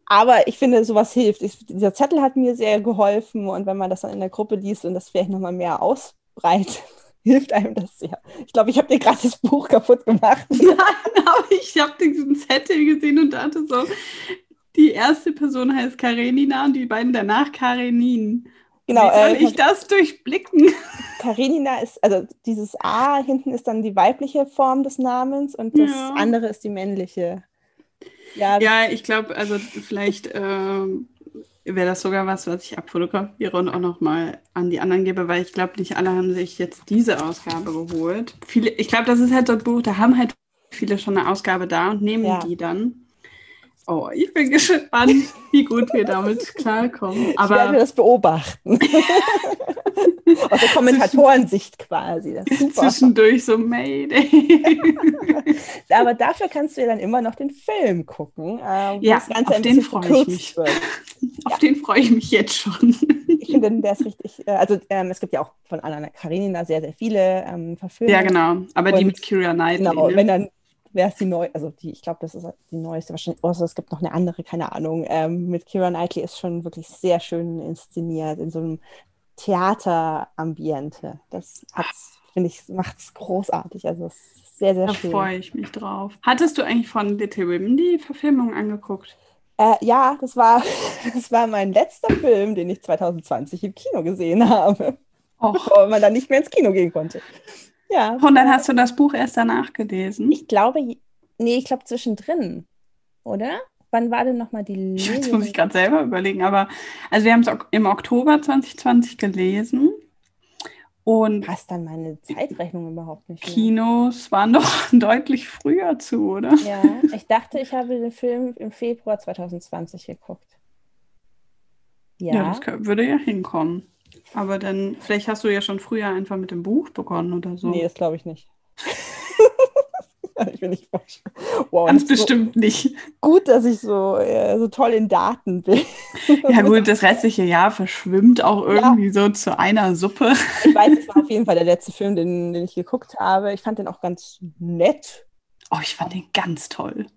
Aber ich finde, sowas hilft. Ich, dieser Zettel hat mir sehr geholfen und wenn man das dann in der Gruppe liest und das vielleicht nochmal mehr ausbreitet, hilft einem das sehr. Ich glaube, ich habe dir gerade das Buch kaputt gemacht. [LAUGHS] Nein, aber ich habe diesen Zettel gesehen und dachte so, die erste Person heißt Karenina und die beiden danach Karenin. Genau, Wie soll äh, ich das durchblicken? Karenina ist, also dieses A hinten ist dann die weibliche Form des Namens und das Ja. andere ist die männliche. Ja, Ja, ich glaube, also vielleicht ähm, wäre das sogar was, was ich abfotografiere und auch nochmal an die anderen gebe, weil ich glaube, nicht alle haben sich jetzt diese Ausgabe geholt. Viele, ich glaube, das ist halt so ein Buch, da haben halt viele schon eine Ausgabe da und nehmen Ja. die dann. Oh, ich bin gespannt, wie gut wir damit [LAUGHS] klarkommen. ich werde Aber das beobachten. [LAUGHS] Aus der Kommentatorensicht quasi. Zwischendurch so Mayday. [LAUGHS] Aber dafür kannst du ja dann immer noch den Film gucken, äh, Ja, das Ganze auf den freue ich mich. wird. Auf den freue ich mich jetzt schon. Ich finde, der ist richtig, äh, also ähm, es gibt ja auch von Anna Karenina sehr, sehr viele ähm, Verfilmungen. Ja, genau. Aber die mit Kira Knightley. Genau, ne? wenn dann wäre es die neue, also die, ich glaube, das ist die neueste wahrscheinlich, außer es gibt noch eine andere, keine Ahnung. Ähm, mit Kira Knightley ist schon wirklich sehr schön inszeniert in so einem Theaterambiente. Das hat's, finde ich, macht es großartig. Also es ist sehr, sehr Da schön. freue ich mich drauf. Hattest du eigentlich von Little Women die Verfilmung angeguckt? Äh, ja, das war, [LAUGHS] das war mein letzter Film, den ich 2020 im Kino gesehen habe, Och. bevor man dann nicht mehr ins Kino gehen konnte. Ja. Und dann hast du das Buch erst danach gelesen? Ich glaube, nee, ich glaube zwischendrin, oder? Wann war denn nochmal die Jetzt Lesung? muss ich gerade selber überlegen, aber also wir haben es im Oktober 2020 gelesen Und passt dann meine Zeitrechnung überhaupt nicht mehr. Kinos waren doch [LAUGHS] deutlich früher zu, oder? Ja, ich dachte, ich habe den Film im Februar 2020 geguckt. Ja, ja das würde ja hinkommen. Aber dann, vielleicht hast du ja schon früher einfach mit dem Buch begonnen oder so. Nee, das glaube ich nicht. [LAUGHS] ich will nicht wow, Ganz bestimmt so nicht. Gut, dass ich so, äh, so toll in Daten bin. ja, gut, das restliche Jahr verschwimmt auch irgendwie ja. so zu einer Suppe. ich weiß, es war auf jeden Fall der letzte Film, den, den ich geguckt habe. Ich fand den auch ganz nett. Oh, ich fand den ganz toll.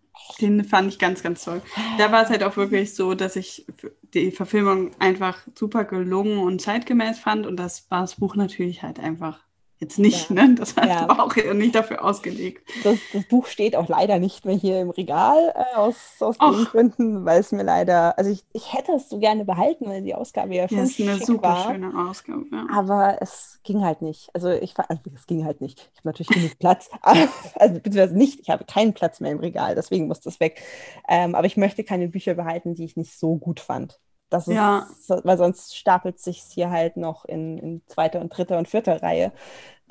Den fand ich ganz, ganz toll. Da war es halt auch wirklich so, dass ich die Verfilmung einfach super gelungen und zeitgemäß fand. Und das war das Buch natürlich halt einfach Jetzt nicht, ja. ne? Das hat ja. auch nicht dafür ausgelegt. Das, das, Buch steht auch leider nicht mehr hier im Regal äh, aus, aus den Gründen, weil es mir leider, also ich, ich hätte es so gerne behalten, weil die Ausgabe ja schon ja, ist eine super war, schöne Ausgabe. Ja. Aber es ging halt nicht. Also ich also es ging halt nicht. Ich habe natürlich genug Platz, aber, [LAUGHS] also beziehungsweise nicht. Ich habe keinen Platz mehr im Regal, deswegen muss das weg. Ähm, aber ich möchte keine Bücher behalten, die ich nicht so gut fand. Das ist, ja. weil sonst stapelt sich hier halt noch in, in zweiter und dritter und vierter Reihe.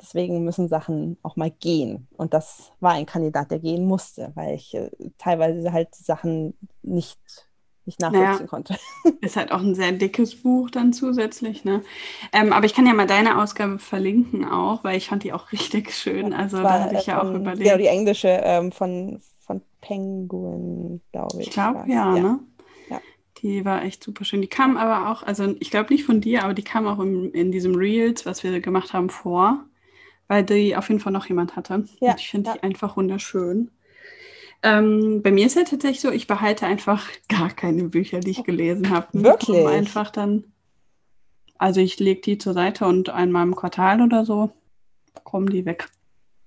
Deswegen müssen Sachen auch mal gehen. Und das war ein Kandidat, der gehen musste, weil ich äh, teilweise halt Sachen nicht, nicht nachvollziehen naja, konnte. [LAUGHS] Ist halt auch ein sehr dickes Buch dann zusätzlich. Ne? Ähm, aber ich kann ja mal deine Ausgabe verlinken auch, weil ich fand die auch [LAUGHS] richtig schön. Also war, da hatte ich ja auch überlegt. Ja, die englische ähm, von, von Penguin, glaube ich. Ich glaube, ja, ja, ne? Die war echt super schön. Die kam aber auch, also ich glaube nicht von dir, aber die kam auch im, in diesem Reels, was wir gemacht haben, vor, weil die auf jeden Fall noch jemand hatte. Ja, Und ich finde ja. die einfach wunderschön. Ähm, bei mir ist ja tatsächlich so, ich behalte einfach [LAUGHS] gar keine Bücher, die ich gelesen habe. Wirklich? Einfach dann, also ich lege die zur Seite und einmal im Quartal oder so kommen die weg.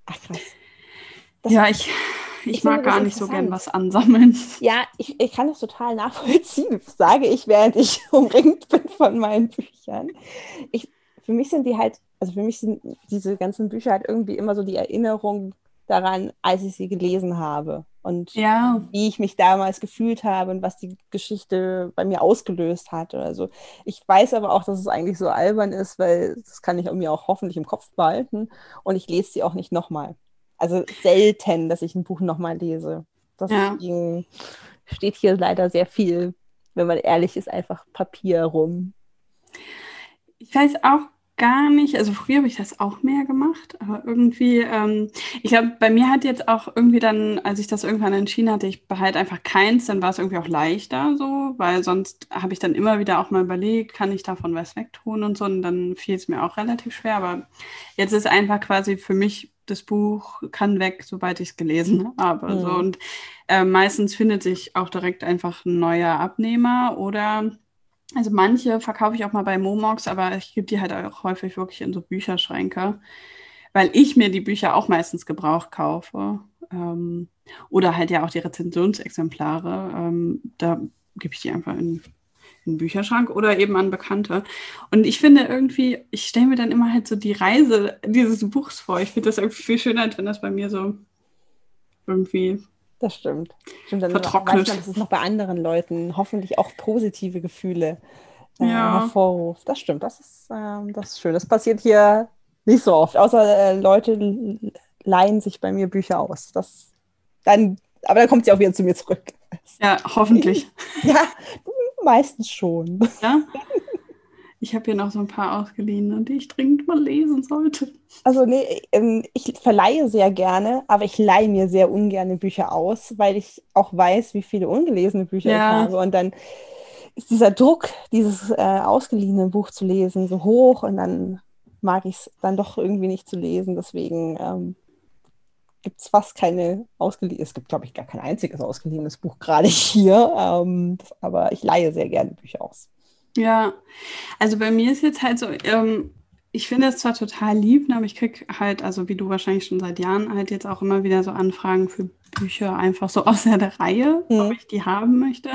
Ach krass. Das ja, ich ich, mag gar nicht so gern was ansammeln. Ja, ich, ich kann das total nachvollziehen, [LAUGHS] sage ich, während ich [LAUGHS] umringt bin von meinen Büchern. Ich, für mich sind die halt, also für mich sind diese ganzen Bücher halt irgendwie immer so die Erinnerung daran, als ich sie gelesen habe und ja. wie ich mich damals gefühlt habe und was die Geschichte bei mir ausgelöst hat oder so. Ich weiß aber auch, dass es eigentlich so albern ist, weil das kann ich mir auch hoffentlich im Kopf behalten und ich lese sie auch nicht nochmal. Also selten, dass ich ein Buch nochmal lese. Deswegen ja. steht hier leider sehr viel, wenn man ehrlich ist, einfach Papier rum. Ich weiß auch gar nicht, also früher habe ich das auch mehr gemacht, aber irgendwie, ähm, ich glaube, bei mir hat jetzt auch irgendwie dann, als ich das irgendwann entschieden hatte, ich behalte einfach keins, dann war es irgendwie auch leichter so, weil sonst habe ich dann immer wieder auch mal überlegt, kann ich davon was wegtun und so und dann fiel es mir auch relativ schwer, aber jetzt ist einfach quasi für mich das Buch kann weg, sobald ich es gelesen habe. Mhm. So. Und äh, meistens findet sich auch direkt einfach ein neuer Abnehmer oder also manche verkaufe ich auch mal bei Momox, aber ich gebe die halt auch häufig wirklich in so Bücherschränke, weil ich mir die Bücher auch meistens gebraucht kaufe. Ähm, oder halt ja auch die Rezensionsexemplare. Ähm, da gebe ich die einfach in einen Bücherschrank oder eben an Bekannte. Und ich finde irgendwie, ich stelle mir dann immer halt so die Reise dieses Buchs vor. Ich finde das irgendwie viel schöner, als wenn das bei mir so irgendwie das stimmt. stimmt dann vertrocknet. Weiß man, dass es noch bei anderen Leuten hoffentlich auch positive Gefühle äh, ja. hervorruft. Das stimmt, das ist, äh, das ist schön. Das passiert hier nicht so oft, außer äh, Leute leihen sich bei mir Bücher aus. Das, dann, aber dann kommt sie auch wieder zu mir zurück. Ja, hoffentlich. [LAUGHS] ja, meistens schon. Ja? [LAUGHS] Ich habe hier noch so ein paar ausgeliehen, die ich dringend mal lesen sollte. Also nee, ähm, ich verleihe sehr gerne, aber ich leihe mir sehr ungerne Bücher aus, weil ich auch weiß, wie viele ungelesene Bücher ja. ich habe. Und dann ist dieser Druck, dieses äh, ausgeliehene Buch zu lesen, so hoch und dann mag ich es dann doch irgendwie nicht zu lesen. Deswegen ähm, gibt es fast keine ausgeliehene, es gibt, glaube ich, gar kein einziges ausgeliehenes Buch gerade [LAUGHS] hier, ähm, das, aber ich leihe sehr gerne Bücher aus. Ja, also bei mir ist jetzt halt so, ähm, ich finde es zwar total lieb, ne, aber ich kriege halt, also wie du wahrscheinlich schon seit Jahren, halt jetzt auch immer wieder so Anfragen für Bücher einfach so [LAUGHS] aus der Reihe, mhm. ob ich die haben möchte.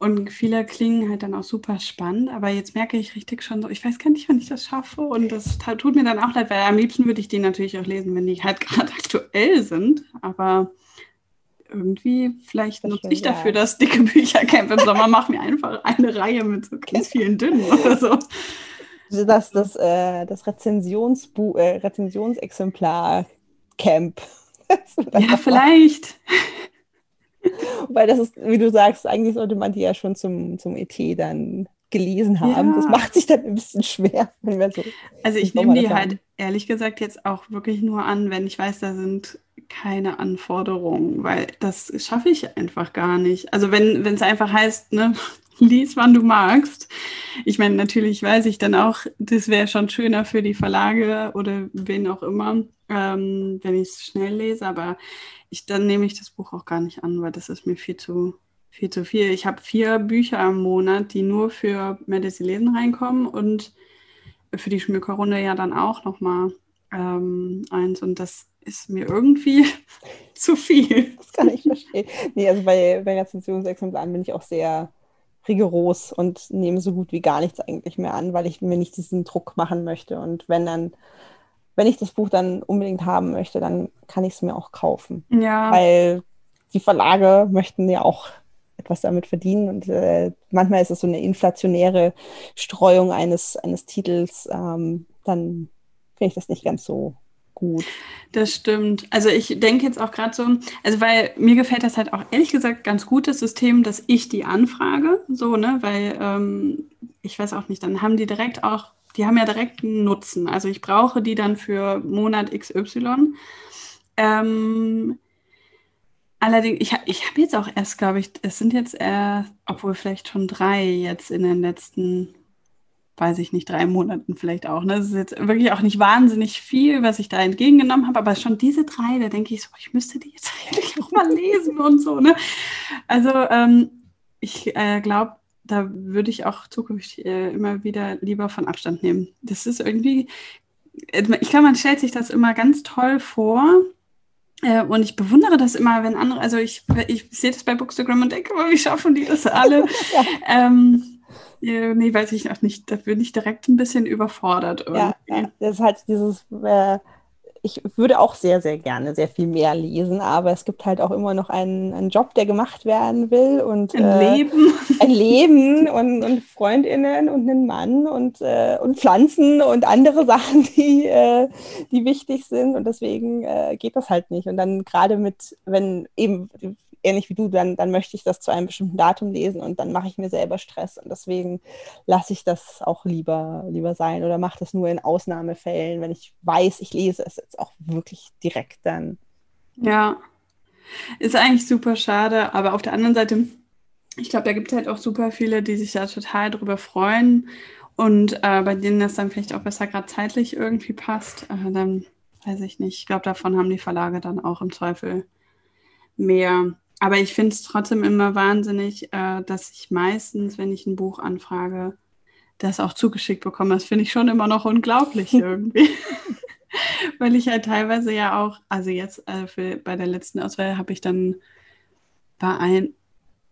Und viele klingen halt dann auch super spannend, aber jetzt merke ich richtig schon so, ich weiß gar nicht, wann ich das schaffe. Und das tut mir dann auch leid, weil am liebsten würde ich die natürlich auch lesen, wenn die halt [LAUGHS] gerade aktuell sind. Aber irgendwie, vielleicht das nutze ich dafür ja. das dicke Büchercamp im Sommer, mach mir einfach eine Reihe mit so ganz vielen dünnen [LAUGHS] oder so. Das, das, äh, das Rezensionsbu äh, Rezensionsexemplar Camp. [LAUGHS] ja, vielleicht. [LAUGHS] Weil das ist, wie du sagst, eigentlich sollte man die ja schon zum, zum ET dann gelesen haben. Ja. Das macht sich dann ein bisschen schwer, wenn wir so. Also ich nehme die halt ehrlich gesagt jetzt auch wirklich nur an, wenn ich weiß, da sind keine Anforderungen, weil das schaffe ich einfach gar nicht. Also wenn es einfach heißt, ne, lies, wann du magst. Ich meine, natürlich weiß ich dann auch, das wäre schon schöner für die Verlage oder wen auch immer, ähm, wenn ich es schnell lese, aber ich, dann nehme ich das Buch auch gar nicht an, weil das ist mir viel zu, viel zu viel. Ich habe vier Bücher im Monat, die nur für Medicine Lesen reinkommen und für die Schmökerrunde ja dann auch nochmal ähm, eins und das ist mir irgendwie [LAUGHS] zu viel. Das kann ich verstehen. Nee, also bei, bei Rezensionsexemplaren bin ich auch sehr rigoros und nehme so gut wie gar nichts eigentlich mehr an, weil ich mir nicht diesen Druck machen möchte. Und wenn dann, wenn ich das Buch dann unbedingt haben möchte, dann kann ich es mir auch kaufen. Ja. Weil die Verlage möchten ja auch etwas damit verdienen. Und äh, manchmal ist es so eine inflationäre Streuung eines, eines Titels. Ähm, dann finde ich das nicht ganz so gut. Das stimmt. Also ich denke jetzt auch gerade so, also weil mir gefällt das halt auch ehrlich gesagt ganz gut, das System, dass ich die anfrage, so, ne, weil ähm, ich weiß auch nicht, dann haben die direkt auch, die haben ja direkt einen Nutzen. Also ich brauche die dann für Monat XY. Ähm, allerdings, ich, ich habe jetzt auch erst, glaube ich, es sind jetzt, äh, obwohl vielleicht schon drei jetzt in den letzten weiß ich nicht, drei Monaten vielleicht auch. Ne? Das ist jetzt wirklich auch nicht wahnsinnig viel, was ich da entgegengenommen habe, aber schon diese drei, da denke ich so, ich müsste die jetzt [LAUGHS] eigentlich auch mal lesen und so. Ne? Also ähm, ich äh, glaube, da würde ich auch zukünftig äh, immer wieder lieber von Abstand nehmen. Das ist irgendwie, äh, ich glaube, man stellt sich das immer ganz toll vor. Äh, und ich bewundere das immer, wenn andere, also ich, ich sehe das bei Bookstagram und denke, wie schaffen die das alle? [LAUGHS] ja. ähm, nee, weiß ich auch nicht. Da bin ich direkt ein bisschen überfordert. Irgendwie. Ja, ja, das ist halt dieses, äh, ich würde auch sehr, sehr gerne sehr viel mehr lesen, aber es gibt halt auch immer noch einen, einen Job, der gemacht werden will und ein äh, Leben. Ein Leben und, und FreundInnen und einen Mann und, äh, und Pflanzen und andere [LAUGHS] Sachen, die, äh, die wichtig sind. Und deswegen äh, geht das halt nicht. Und dann gerade mit, wenn eben ähnlich wie du, dann, dann möchte ich das zu einem bestimmten Datum lesen und dann mache ich mir selber Stress. Und deswegen lasse ich das auch lieber, lieber sein oder mache das nur in Ausnahmefällen, wenn ich weiß, ich lese es jetzt auch wirklich direkt dann. Ja, ist eigentlich super schade, aber auf der anderen Seite, ich glaube, da gibt es halt auch super viele, die sich da total drüber freuen und äh, bei denen das dann vielleicht auch besser gerade zeitlich irgendwie passt. Äh, dann weiß ich nicht. Ich glaube, davon haben die Verlage dann auch im Zweifel mehr. Aber ich finde es trotzdem immer wahnsinnig, äh, dass ich meistens, wenn ich ein Buch anfrage, das auch zugeschickt bekomme. Das finde ich schon immer noch unglaublich [LAUGHS] irgendwie. [LAUGHS] Weil ich halt teilweise ja auch, also jetzt äh, für, bei der letzten Auswahl habe ich dann bei, ein,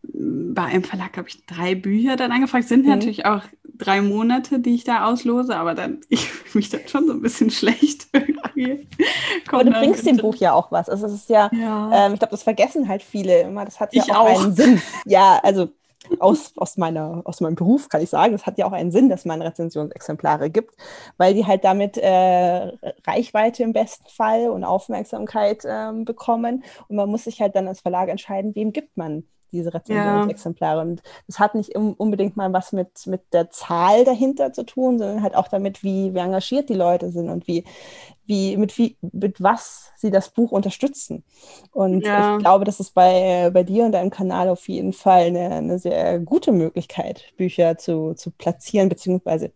bei einem Verlag, habe ich, drei Bücher dann angefragt. Sind mhm. natürlich auch drei Monate, die ich da auslose, aber dann, [LAUGHS] ich fühle mich dann schon so ein bisschen schlecht [LAUGHS] irgendwie. Aber du bringst dem Buch ja auch was. Also es ist ja, ja. Ähm, ich glaube, das vergessen halt viele immer. Das hat ja auch, auch, einen Sinn. Ja, also aus, aus, meiner, aus meinem Beruf kann ich sagen, es hat ja auch einen Sinn, dass man Rezensionsexemplare gibt, weil die halt damit äh, Reichweite im besten Fall und Aufmerksamkeit ähm, bekommen. Und man muss sich halt dann als Verlag entscheiden, wem gibt man diese Rezensionsexemplare. Ja. Und das hat nicht unbedingt mal was mit, mit der Zahl dahinter zu tun, sondern halt auch damit, wie, wie engagiert die Leute sind und wie, wie, mit, wie, mit was sie das Buch unterstützen. Und ja. ich glaube, das ist bei, bei dir und deinem Kanal auf jeden Fall eine, eine sehr gute Möglichkeit, Bücher zu, zu platzieren, beziehungsweise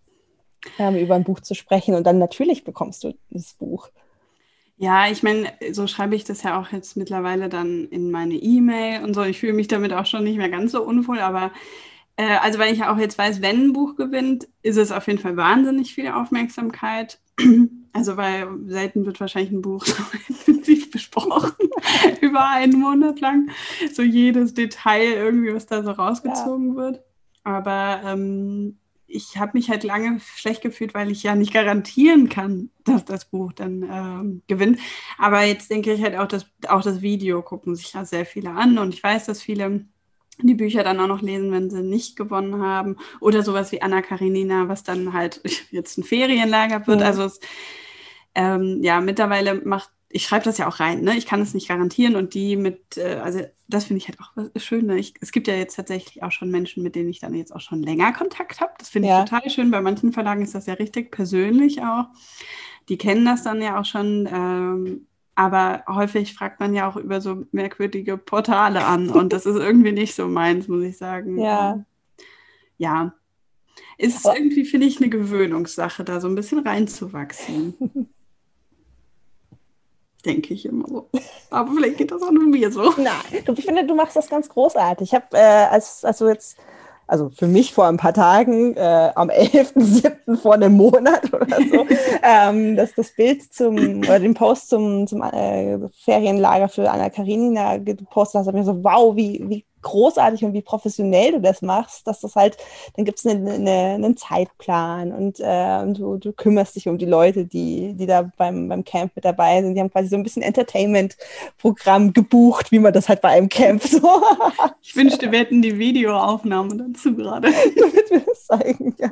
ähm, über ein Buch zu sprechen. Und dann natürlich bekommst du das Buch. Ja, ich meine, so schreibe ich das ja auch jetzt mittlerweile dann in meine E-Mail und so. Ich fühle mich damit auch schon nicht mehr ganz so unwohl, aber äh, also weil ich ja auch jetzt weiß, wenn ein Buch gewinnt, ist es auf jeden Fall wahnsinnig viel Aufmerksamkeit. [CLEARS THROAT] Also weil selten wird wahrscheinlich ein Buch so [LAUGHS] intensiv besprochen, [LAUGHS] über einen Monat lang. So jedes Detail irgendwie, was da so rausgezogen ja. wird. Aber ähm, ich habe mich halt lange schlecht gefühlt, weil ich ja nicht garantieren kann, dass das Buch dann ähm, gewinnt. Aber jetzt denke ich halt auch, dass auch das Video gucken sich ja sehr viele an und ich weiß, dass viele die Bücher dann auch noch lesen, wenn sie nicht gewonnen haben. Oder sowas wie Anna Karenina, was dann halt [LAUGHS] jetzt ein Ferienlager wird. Mhm. Also es, ähm, ja, mittlerweile macht, ich schreibe das ja auch rein, ne? Ich kann es nicht garantieren und die mit, äh, also das finde ich halt auch schön. Ne? Ich, es gibt ja jetzt tatsächlich auch schon Menschen, mit denen ich dann jetzt auch schon länger Kontakt habe. Das finde ich ja. total schön. Bei manchen Verlagen ist das ja richtig persönlich auch. Die kennen das dann ja auch schon. Ähm, aber häufig fragt man ja auch über so merkwürdige Portale an und das ist irgendwie nicht so meins, muss ich sagen. Ja. Ja. Ist aber irgendwie, finde ich, eine Gewöhnungssache, da so ein bisschen reinzuwachsen. [LAUGHS] Denke ich immer so. Aber vielleicht geht das auch nur mir so. Nein, ich finde, du machst das ganz großartig. Ich habe, äh, als, als du jetzt also für mich vor ein paar Tagen, äh, am 11.07. vor einem Monat oder so, [LAUGHS] ähm, dass das Bild zum, oder den Post zum, zum äh, Ferienlager für Anna Karinina gepostet hast, habe ich mir so, wow, wie, wie großartig und wie professionell du das machst, dass das halt, dann gibt es eine, eine, einen Zeitplan und äh, du, du kümmerst dich um die Leute, die, die da beim, beim Camp mit dabei sind. Die haben quasi so ein bisschen Entertainment-Programm gebucht, wie man das halt bei einem Camp so. ich wünschte, wir hätten die Videoaufnahme dazu gerade. [LAUGHS] Damit wir das zeigen, ja.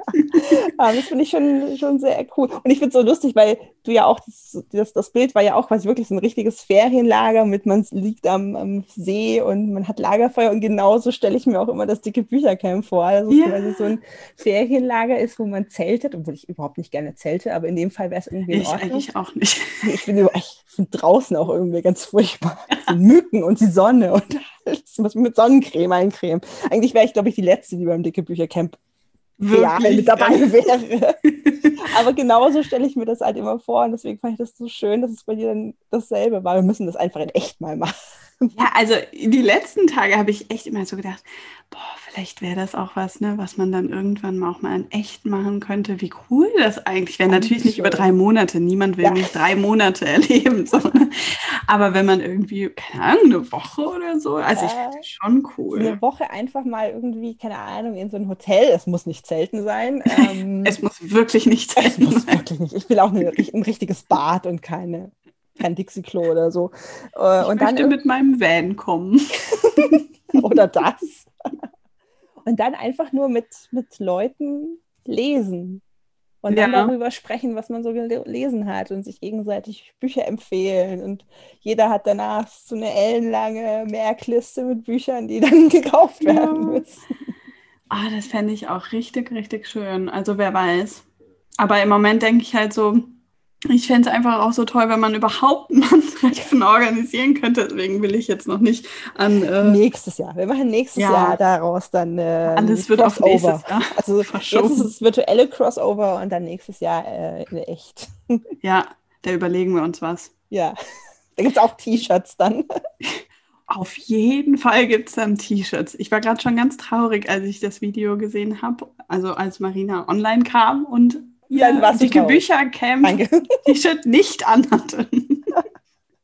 Aber das finde ich schon, schon sehr cool. Und ich finde es so lustig, weil du ja auch, das, das, das Bild war ja auch quasi wirklich so ein richtiges Ferienlager mit, man liegt am, am See und man hat Lagerfeuer und genauso stelle ich mir auch immer das dicke Büchercamp vor, dass ja. es quasi so ein Ferienlager ist, wo man zeltet, obwohl ich überhaupt nicht gerne zelte, aber in dem Fall wäre es irgendwie in ich Ordnung. eigentlich auch nicht. Ich finde find draußen auch irgendwie ganz furchtbar. Die Mücken und die Sonne und alles, was mit Sonnencreme eincremen. Eigentlich wäre ich, glaube ich, die Letzte, die beim dicke Büchercamp Wirklich? mit dabei wäre. [LAUGHS] Aber genauso stelle ich mir das halt immer vor und deswegen fand ich das so schön, dass es bei dir dann dasselbe war. Wir müssen das einfach in echt mal machen. Ja, also die letzten Tage habe ich echt immer so gedacht, boah, vielleicht wäre das auch was, ne, was man dann irgendwann mal auch mal in echt machen könnte. Wie cool das eigentlich wäre. Natürlich nicht über drei Monate. Niemand will ja. nicht drei Monate [LAUGHS] erleben. So. Ne? Aber wenn man irgendwie, keine Ahnung, eine Woche oder so, also ich finde das schon cool. Eine Woche einfach mal irgendwie, keine Ahnung, in so ein Hotel. Es muss nicht Zelten sein. [LAUGHS] Ähm, es muss wirklich nicht Zelten es muss sein. Wirklich nicht. Ich will auch eine, ein richtiges Bad und keine kein Dixie-Klo oder so. Äh, ich und möchte dann mit meinem Van kommen. [LAUGHS] oder [LAUGHS] das. Und dann einfach nur mit, mit Leuten lesen. Und dann ja. darüber sprechen, was man so gelesen hat und sich gegenseitig Bücher empfehlen. Und jeder hat danach so eine ellenlange Merkliste mit Büchern, die dann [LAUGHS] gekauft werden ja. müssen. Ah, das fände ich auch richtig, richtig schön. Also wer weiß. Aber im Moment denke ich halt so, ich fände es einfach auch so toll, wenn man überhaupt mal ein Treffen organisieren könnte. Deswegen will ich jetzt noch nicht an. Äh, nächstes Jahr. Wir machen nächstes ja, Jahr daraus dann. Äh, alles wird auf nächstes Jahr. Also verschoben. jetzt ist es virtuelle Crossover und dann nächstes Jahr äh, in echt. [LAUGHS] Ja, da überlegen wir uns was. Ja, da gibt es auch T-Shirts dann. [LAUGHS] Auf jeden Fall gibt es dann T-Shirts. Ich war gerade schon ganz traurig, als ich das Video gesehen habe, also als Marina online kam und ja, ja die Büchercamp T-Shirt [LAUGHS] nicht anhatten.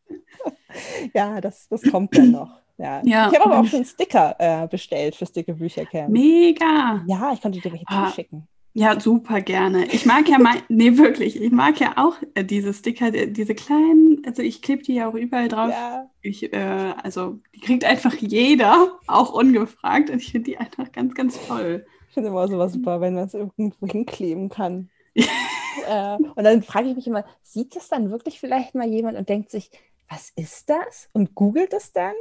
[LAUGHS] ja, das, das kommt dann noch. Ja. ja. Ich habe aber auch schon Sticker äh, bestellt für Sticker Büchercamp. Mega. Ja, ich konnte dir welche ah, schicken. Ja, super gerne. Ich mag ja mal, nee, wirklich, ich mag ja auch äh, diese Sticker, diese kleinen, also ich klebe die ja auch überall drauf. Ja. Ich, äh, also die kriegt einfach jeder, auch ungefragt. Und ich finde die einfach ganz, ganz toll. Ich finde immer sowas super, wenn man es irgendwo hinkleben kann. [LAUGHS] äh, und dann frage ich mich immer, sieht das dann wirklich vielleicht mal jemand und denkt sich, was ist das? Und googelt es dann?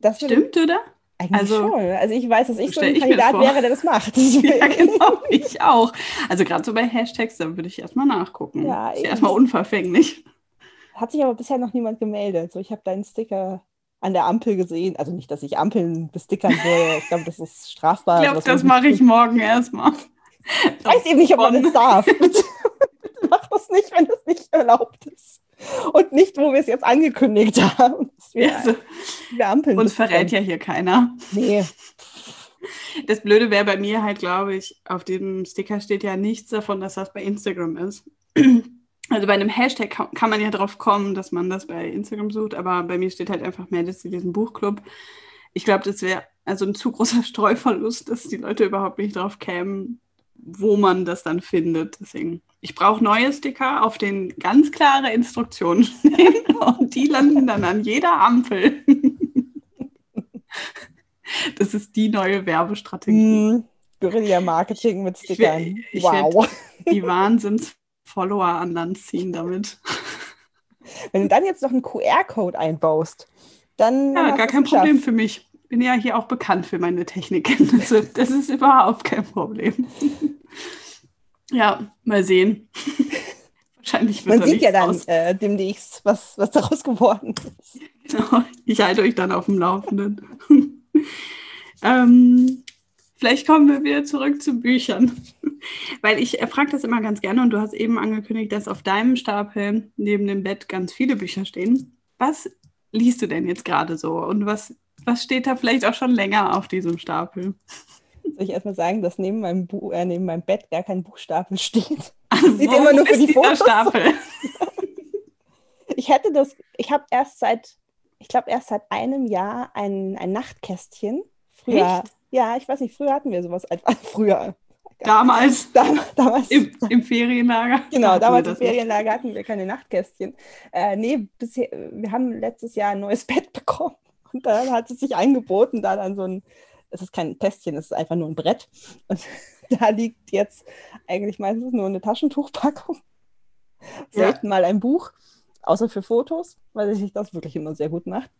Das Stimmt, oder? Eigentlich also, schon. Also ich weiß, dass ich so ein Kandidat wäre, der das macht. [LAUGHS] ja, genau, ich auch. Also gerade so bei Hashtags, da würde ich erstmal nachgucken. Ja, ist ja erstmal unverfänglich. Hat sich aber bisher noch niemand gemeldet. So, ich habe deinen Sticker an der Ampel gesehen. Also nicht, dass ich Ampeln bestickern würde. Ich glaube, das ist strafbar. Ich glaube, das mache ich morgen erstmal. Ich weiß eben nicht, ob man das darf. [LAUGHS] Mach das nicht, wenn das nicht erlaubt ist. Und nicht, wo wir es jetzt angekündigt haben. Wir, also, wir Ampeln uns verrät ja hier keiner. Nee. Das Blöde wäre bei mir halt, glaube ich, auf dem Sticker steht ja nichts davon, dass das bei Instagram ist. [CLEARS THROAT] Also bei einem Hashtag kann, man ja drauf kommen, dass man das bei Instagram sucht, aber bei mir steht halt einfach mehr, dass sie diesen Buchclub. Ich glaube, das wäre also ein zu großer [LAUGHS] Streuverlust, dass die Leute überhaupt nicht drauf kämen, wo man das dann findet. Deswegen, ich brauche neue Sticker, auf denen ganz klare Instruktionen stehen [LAUGHS] und die landen dann an jeder Ampel. [LAUGHS] Das ist die neue Werbestrategie. Mm, Guerilla-Marketing mit Stickern. Ich ich wow. Die Wahnsinns-Follower an Land ziehen damit. Wenn du dann jetzt noch einen QR-Code einbaust, dann. Ja, gar kein geschafft. Problem für mich. Bin ja hier auch bekannt für meine Technikkenntnisse. [LAUGHS] Das ist überhaupt kein Problem. [LAUGHS] Ja, mal sehen. [LAUGHS] Wahrscheinlich wird Man sieht ja dann äh, demnächst, was, was daraus geworden ist. Genau. Ich halte euch dann auf dem Laufenden. ähm, vielleicht kommen wir wieder zurück zu Büchern. Weil ich frage das immer ganz gerne und du hast eben angekündigt, dass auf deinem Stapel neben dem Bett ganz viele Bücher stehen. Was liest du denn jetzt gerade so? Und was, was steht da vielleicht auch schon länger auf diesem Stapel? Soll ich erstmal sagen, dass neben meinem, Bu äh, neben meinem Bett gar kein Buchstapel steht? Also, Sieht immer nur für die Fotos. Stapel. [LAUGHS] Ich hätte das, ich habe erst seit, ich glaube erst seit einem Jahr ein, ein Nachtkästchen. Früher, Echt? ja, ich weiß nicht, früher hatten wir sowas. [LAUGHS] Früher. Damals [LAUGHS] Dam damals. im, im Ferienlager. Genau, damals im. Ferienlager hatten wir keine Nachtkästchen. Äh, nee, bisher, wir haben letztes Jahr ein neues Bett bekommen. Und da hat es sich angeboten, da dann so ein, es ist kein Kästchen, es ist einfach nur ein Brett. Und [LAUGHS] da liegt jetzt eigentlich meistens nur eine Taschentuchpackung. Ja. Selten mal ein Buch, außer für Fotos, weil sich das wirklich immer sehr gut macht.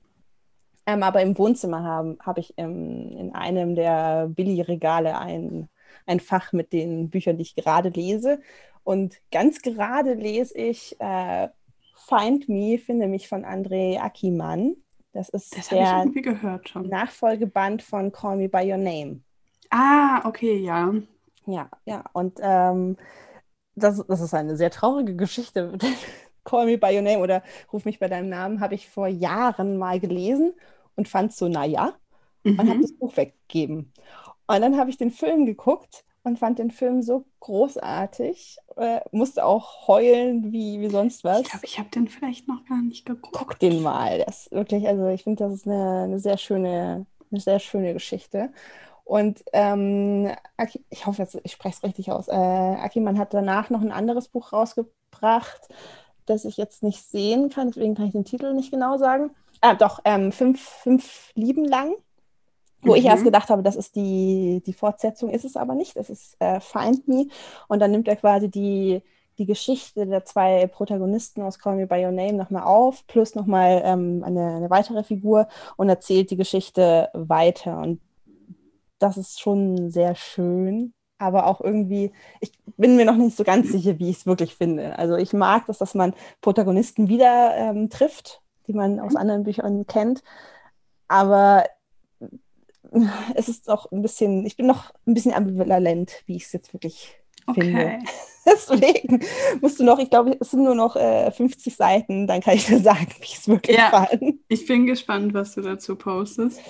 Ähm, aber im Wohnzimmer habe hab ich ähm, in einem der Billigregale ein, ein Fach mit den Büchern, die ich gerade lese. Und ganz gerade lese ich äh, Find Me, finde mich von André Ackimann. Das ist Das der. Nachfolgeband von Call Me By Your Name. Ah, okay, ja. Ja, ja. Und ähm, das, das ist eine sehr traurige Geschichte. [LAUGHS] Call Me By Your Name oder Ruf mich bei deinem Namen habe ich vor Jahren mal gelesen und fand so, naja, und habe Mhm. das Buch weggegeben. Und dann habe ich den Film geguckt und fand den Film so großartig, äh, musste auch heulen wie, wie sonst was. Ich glaube, ich habe den vielleicht noch gar nicht geguckt. Guck den mal. Das ist wirklich, also ich finde, das ist eine, eine sehr schöne, eine sehr schöne Geschichte. Und ähm, ich hoffe, jetzt, ich spreche es richtig aus. Äh, Akiman hat danach noch ein anderes Buch rausgebracht, das ich jetzt nicht sehen kann, deswegen kann ich den Titel nicht genau sagen. Ah, doch, ähm, fünf, fünf Lieben lang, wo ich Mhm. erst gedacht habe, das ist die, die Fortsetzung, ist es aber nicht. Es ist äh, Find Me. Und dann nimmt er quasi die, die Geschichte der zwei Protagonisten aus Call Me By Your Name nochmal auf, plus nochmal ähm, eine, eine weitere Figur und erzählt die Geschichte weiter. Und das ist schon sehr schön, aber auch irgendwie, ich bin mir noch nicht so ganz sicher, wie ich es wirklich finde. Also ich mag das, dass man Protagonisten wieder ähm, trifft, die man aus anderen Büchern kennt, aber es ist auch ein bisschen, ich bin noch ein bisschen ambivalent, wie ich es jetzt wirklich finde. Okay. [LAUGHS] Deswegen musst du noch, ich glaube, es sind nur noch äh, 50 Seiten, dann kann ich dir sagen, wie ich es wirklich Ja. fand. Ich bin gespannt, was du dazu postest.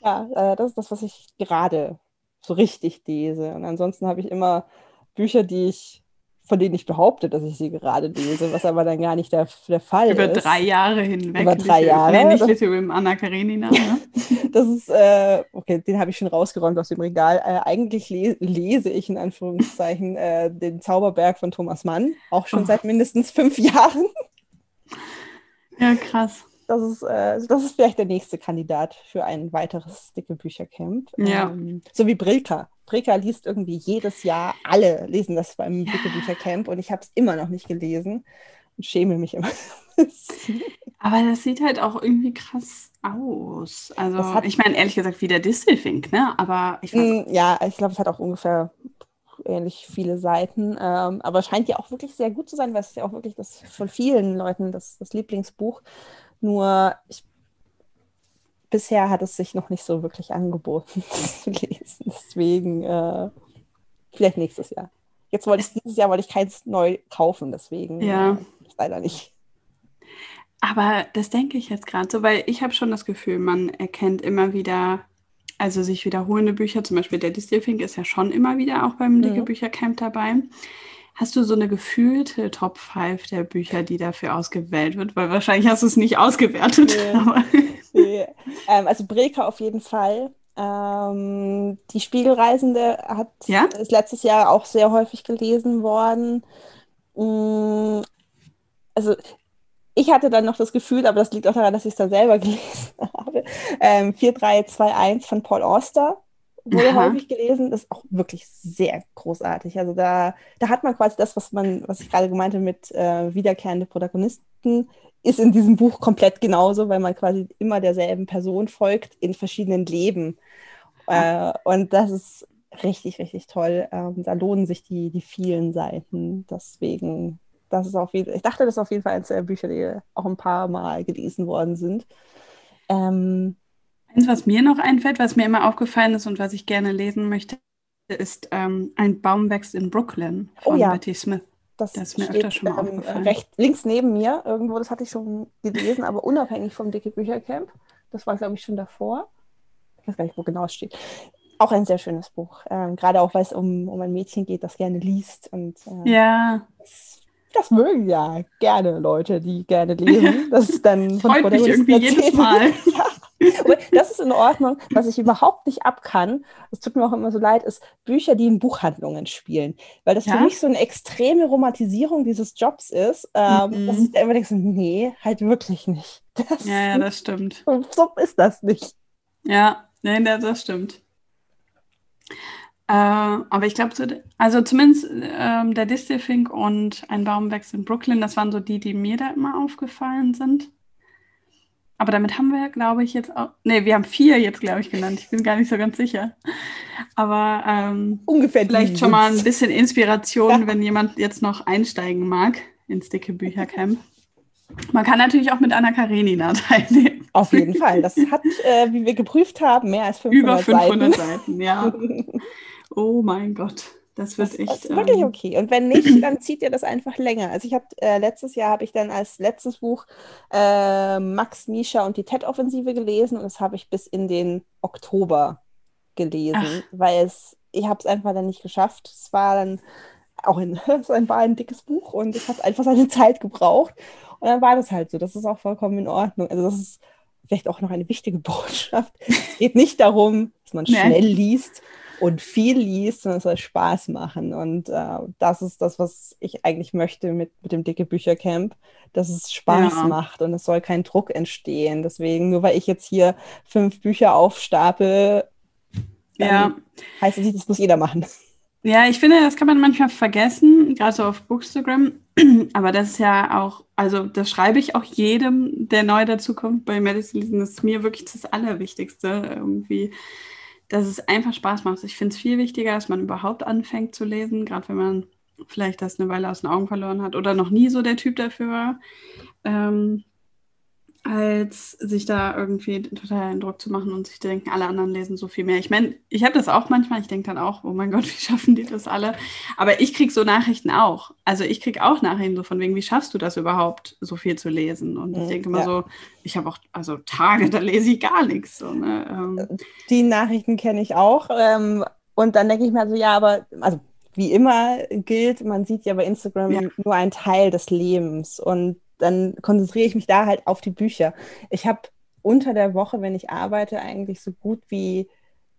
Ja, äh, das ist das, was ich gerade so richtig lese. Und ansonsten habe ich immer Bücher, die ich, von denen ich behaupte, dass ich sie gerade lese, was aber dann gar nicht der, der Fall Über ist. drei Jahre hinweg. Über drei Jahre? Nee, nicht Women, Anna Karenina. Ne? [LAUGHS] Das ist, äh, okay, den habe ich schon rausgeräumt aus dem Regal. Äh, eigentlich le lese ich in Anführungszeichen äh, den Zauberberg von Thomas Mann, auch schon Oh. seit mindestens fünf [LAUGHS] Jahren. ja, krass. Das ist, äh, das ist vielleicht der nächste Kandidat für ein weiteres dicke Büchercamp. Ja. Ähm, so wie Brilka. Brilka liest irgendwie jedes Jahr, alle lesen das beim Ja. dicke Büchercamp und ich habe es immer noch nicht gelesen und schäme mich immer. [LAUGHS] Aber das sieht halt auch irgendwie krass aus. Also, hat- ich meine, ehrlich gesagt, wie der Distelfink, ne? Aber ich weiß, Mm, ja, ich glaube, es hat auch ungefähr ähnlich viele Seiten, ähm, aber es scheint ja auch wirklich sehr gut zu sein, weil es ist ja auch wirklich das von vielen Leuten das, das Lieblingsbuch. Nur ich, bisher hat es sich noch nicht so wirklich angeboten [LAUGHS] zu lesen. Deswegen äh, vielleicht nächstes Jahr. Jetzt wollte ich dieses Jahr wollte ich keins neu kaufen, deswegen Ja. äh, leider nicht. Aber das denke ich jetzt gerade so, weil ich habe schon das Gefühl, man erkennt immer wieder, also sich wiederholende Bücher, zum Beispiel der Distelfink ist ja schon immer wieder auch beim Dicke Mhm. Büchercamp dabei. Hast du so eine gefühlte Top 5 der Bücher, die dafür ausgewählt wird? Weil wahrscheinlich hast du es nicht ausgewertet. Nee. [LAUGHS] [LAUGHS] Nee. ähm, also Breka auf jeden Fall. Ähm, die Spiegelreisende hat, Ja? ist letztes Jahr auch sehr häufig gelesen worden. Mm, Also ich hatte dann noch das Gefühl, aber das liegt auch daran, dass ich es dann selber [LAUGHS] gelesen habe, Ähm, 4321 von Paul Auster wurde Aha. häufig gelesen, ist auch wirklich sehr großartig. Also da, da hat man quasi das, was man, was ich gerade gemeinte mit äh, wiederkehrende Protagonisten, ist in diesem Buch komplett genauso, weil man quasi immer derselben Person folgt in verschiedenen Leben. Äh, und das ist richtig, richtig toll. Ähm, da lohnen sich die, die vielen Seiten. Deswegen, das ist auf jeden ich dachte, das ist auf jeden Fall eines der Bücher, die auch ein paar Mal gelesen worden sind. Ähm, Eins, was mir noch einfällt, was mir immer aufgefallen ist und was ich gerne lesen möchte, ist ähm, Ein Baum wächst in Brooklyn von oh ja. Betty Smith. Das, das ist mir steht, öfter schon mal ähm, aufgefallen. Recht, links neben mir irgendwo, das hatte ich schon gelesen, aber unabhängig vom Dicke Büchercamp. Das war, glaube ich, schon davor. Ich weiß gar nicht, wo genau es steht. Auch ein sehr schönes Buch. Ähm, gerade auch, weil es um, um ein Mädchen geht, das gerne liest. Und, äh, ja. Das, das, mögen ja gerne Leute, die gerne lesen. [LAUGHS] Das ist dann von Freut mich irgendwie jedes Mal. [LAUGHS] ja. Das ist in Ordnung. Was ich überhaupt nicht ab kann, das tut mir auch immer so leid, ist Bücher, die in Buchhandlungen spielen. Weil das ja? für mich so eine extreme Romantisierung dieses Jobs ist, ähm, mhm. dass ich da immer denke, so, nee, halt wirklich nicht. Das ja, ja, das stimmt. So ist das nicht. Ja, nein, das stimmt. Äh, aber ich glaube, so, also zumindest ähm, der Distelfink und ein Baumwechsel in Brooklyn, das waren so die, die mir da immer aufgefallen sind. Aber damit haben wir, glaube ich, jetzt auch. Ne, wir haben vier jetzt, glaube ich, genannt. Ich bin gar nicht so ganz sicher. Aber ähm, ungefähr vielleicht schon mal ein bisschen Inspiration, [LAUGHS] ja. wenn jemand jetzt noch einsteigen mag ins dicke Büchercamp. Man kann natürlich auch mit Anna Karenina [LAUGHS] teilnehmen. Auf jeden Fall. Das hat, äh, wie wir geprüft haben, mehr als 500 Über 500 Seiten, Seiten ja. [LAUGHS] Oh mein Gott. Das wird das echt. ist wirklich ähm, okay. Und wenn nicht, [CLEARS THROAT] dann zieht ihr das einfach länger. Also ich habe äh, letztes Jahr habe ich dann als letztes Buch äh, Max, Misha und die TED-Offensive gelesen und das habe ich bis in den Oktober gelesen, Ach. weil es, ich habe es einfach dann nicht geschafft. Es war dann auch ein, [LAUGHS] es war ein dickes Buch und es hat einfach seine [LAUGHS] Zeit gebraucht. Und dann war das halt so. Das ist auch vollkommen in Ordnung. Also das ist vielleicht auch noch eine wichtige [LAUGHS] Botschaft. es geht nicht darum, dass man schnell liest, und viel liest, sondern es soll Spaß machen. Und äh, das ist das, was ich eigentlich möchte mit, mit dem Dicke Büchercamp, dass es Spaß ja. macht und es soll kein Druck entstehen. Deswegen, nur weil ich jetzt hier fünf Bücher aufstapel, ja. heißt es nicht, das muss jeder machen. Ja, ich finde, das kann man manchmal vergessen, gerade so auf Bookstagram. [CLEARS THROAT] Aber das ist ja auch, also das schreibe ich auch jedem, der neu dazukommt bei Medicine Das ist mir wirklich das Allerwichtigste, irgendwie dass es einfach Spaß macht. Ich finde es viel wichtiger, dass man überhaupt anfängt zu lesen, gerade wenn man vielleicht das eine Weile aus den Augen verloren hat oder noch nie so der Typ dafür war. Ähm, als sich da irgendwie total einen Druck zu machen und sich denken, alle anderen lesen so viel mehr. Ich meine, ich habe das auch manchmal, ich denke dann auch, oh mein Gott, [LAUGHS] wie schaffen die das alle? Aber ich kriege so Nachrichten auch. Also ich kriege auch Nachrichten so von wegen, wie schaffst du das überhaupt, so viel zu lesen? Und ich mhm, denke immer ja. so, ich habe auch, also Tage, da lese ich gar nichts. So, ne? ähm. Die Nachrichten kenne ich auch. Ähm, und dann denke ich mir so, ja, aber, also wie immer gilt, man sieht ja bei Instagram ja. nur einen Teil des Lebens. Und dann konzentriere ich mich da halt auf die Bücher. Ich habe unter der Woche, wenn ich arbeite, eigentlich so gut wie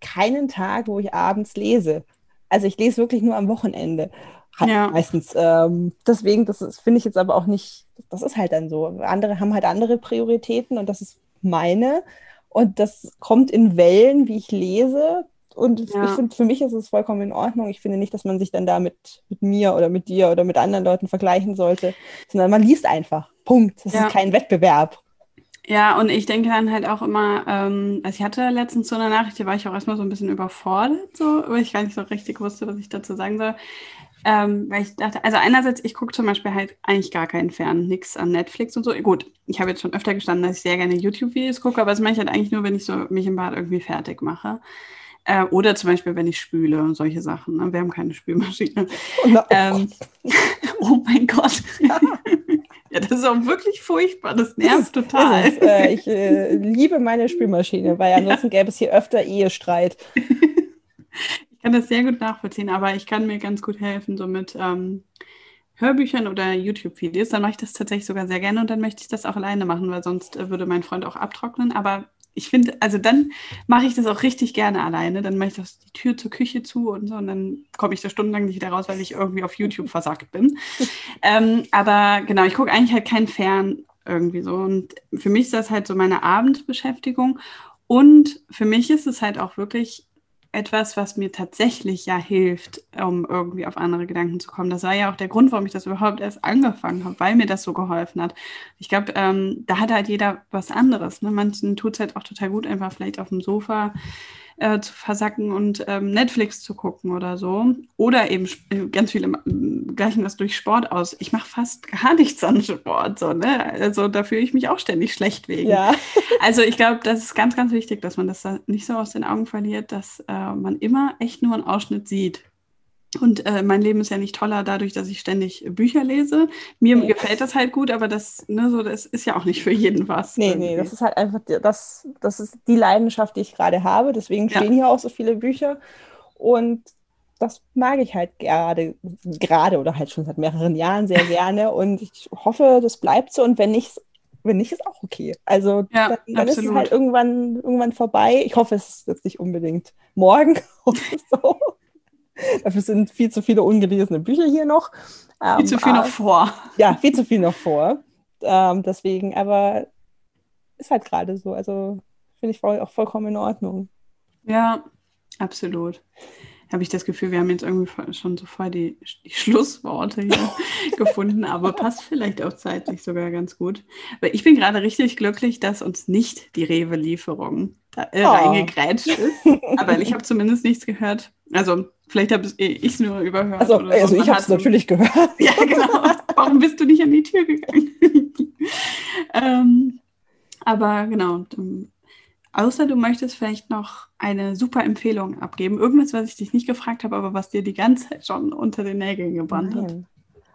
keinen Tag, wo ich abends lese. Also ich lese wirklich nur am Wochenende. Halt ja. Meistens. Ähm, deswegen, das finde ich jetzt aber auch nicht, das ist halt dann so. Andere haben halt andere Prioritäten und das ist meine. Und das kommt in Wellen, wie ich lese. Und ja. ich finde, für mich ist es vollkommen in Ordnung. Ich finde nicht, dass man sich dann da mit, mit mir oder mit dir oder mit anderen Leuten vergleichen sollte, sondern man liest einfach. Punkt. Das ja. ist kein Wettbewerb. Ja, und ich denke dann halt auch immer, ähm, also ich hatte letztens so eine Nachricht, da war ich auch erstmal so ein bisschen überfordert, so, weil ich gar nicht so richtig wusste, was ich dazu sagen soll. Ähm, weil ich dachte, also einerseits, ich gucke zum Beispiel halt eigentlich gar keinen Fern, nichts an Netflix und so. Gut, ich habe jetzt schon öfter gestanden, dass ich sehr gerne YouTube-Videos gucke, aber das mache ich halt eigentlich nur, wenn ich so mich im Bad irgendwie fertig mache. Äh, oder zum Beispiel, wenn ich spüle und solche Sachen. Ne? Wir haben keine Spülmaschine. Oh, no, oh, ähm, [LAUGHS] oh mein Gott. Ja. [LAUGHS] ja. das ist auch wirklich furchtbar. Das nervt total. Ist, äh, ich äh, liebe meine Spülmaschine, weil [LAUGHS] ansonsten ja. gäbe es hier öfter Ehestreit. ich kann das sehr gut nachvollziehen, aber ich kann mir ganz gut helfen, so mit ähm, Hörbüchern oder YouTube-Videos. Dann mache ich das tatsächlich sogar sehr gerne und dann möchte ich das auch alleine machen, weil sonst äh, würde mein Freund auch abtrocknen. Aber ich finde, also dann mache ich das auch richtig gerne alleine. Dann mache ich das, die Tür zur Küche zu und so und dann komme ich da stundenlang nicht wieder raus, weil ich irgendwie auf YouTube versagt bin. [LAUGHS] ähm, aber genau, ich gucke eigentlich halt kein Fern. irgendwie so. Und für mich ist das halt so meine Abendbeschäftigung. Und für mich ist es halt auch wirklich etwas, was mir tatsächlich ja hilft, um irgendwie auf andere Gedanken zu kommen. Das war ja auch der Grund, warum ich das überhaupt erst angefangen habe, weil mir das so geholfen hat. Ich glaube, ähm, da hat halt jeder was anderes. Ne? Manchen tut es halt auch total gut, einfach vielleicht auf dem Sofa äh, zu versacken und ähm, Netflix zu gucken oder so. Oder eben äh, ganz viele gleichen das durch Sport aus. Ich mache fast [LAUGHS] gar nichts an Sport. So, ne? Also da fühle ich mich auch ständig schlecht wegen. Ja. [LAUGHS] Also ich glaube, das ist ganz, ganz wichtig, dass man das da nicht so aus den Augen verliert, dass äh, man immer echt nur einen Ausschnitt sieht. Und äh, mein Leben ist ja nicht toller dadurch, dass ich ständig Bücher lese. Mir nee. gefällt das halt gut, aber das, ne, so, das ist ja auch nicht für jeden was. Nee, irgendwie. nee, das ist halt einfach, das, das ist die Leidenschaft, die ich gerade habe. Deswegen stehen ja. hier auch so viele Bücher. Und das mag ich halt gerade, gerade oder halt schon seit mehreren Jahren sehr gerne. [LAUGHS] Und ich hoffe, das bleibt so. Und wenn nicht, wenn nicht, ist auch okay. Also ja, dann, dann ist es halt irgendwann, irgendwann vorbei. Ich hoffe, es ist jetzt nicht unbedingt morgen [LAUGHS] oder so. Dafür sind viel zu viele ungelesene Bücher hier noch. Viel ähm, zu viel noch vor. Ja, viel zu viel noch vor. Ähm, deswegen, aber ist halt gerade so. Also finde ich voll, auch vollkommen in Ordnung. Ja, absolut. Habe ich das Gefühl, wir haben jetzt irgendwie schon so voll die, die Schlussworte hier [LAUGHS] gefunden, aber passt vielleicht auch zeitlich sogar ganz gut. Weil ich bin gerade richtig glücklich, dass uns nicht die Rewe-Lieferung äh, oh. reingegrätscht ist. Aber ich habe [LAUGHS] zumindest nichts gehört. Also Vielleicht habe ich es nur überhört. Also, so. also ich habe es natürlich gehört. Ja, genau. Warum bist du nicht an die Tür gegangen? [LAUGHS] ähm, aber genau. Außer du möchtest vielleicht noch eine super Empfehlung abgeben. Irgendwas, was ich dich nicht gefragt habe, aber was dir die ganze Zeit schon unter den Nägeln gebrannt hat.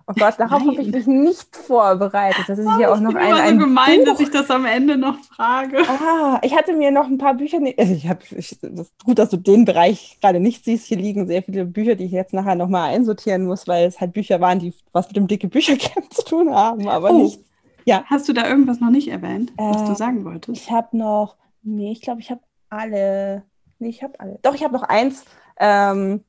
Oh Gott, darauf habe ich mich nicht vorbereitet. Das ist oh, hier auch noch ein, ein so gemein, Buch. dass ich das am Ende noch frage. Ah, ich hatte mir noch ein paar Bücher. Also ich habe, gut, dass du den Bereich gerade nicht siehst. Hier liegen sehr viele Bücher, die ich jetzt nachher nochmal einsortieren muss, weil es halt Bücher waren, die was mit dem dicke Büchercamp [LAUGHS] zu tun haben, aber oh. nicht. Ja. Hast du da irgendwas noch nicht erwähnt, äh, was du äh, sagen wolltest? Ich habe noch, nee, ich glaube, ich habe alle. Nee, ich habe alle. Doch, ich habe noch eins. Ähm,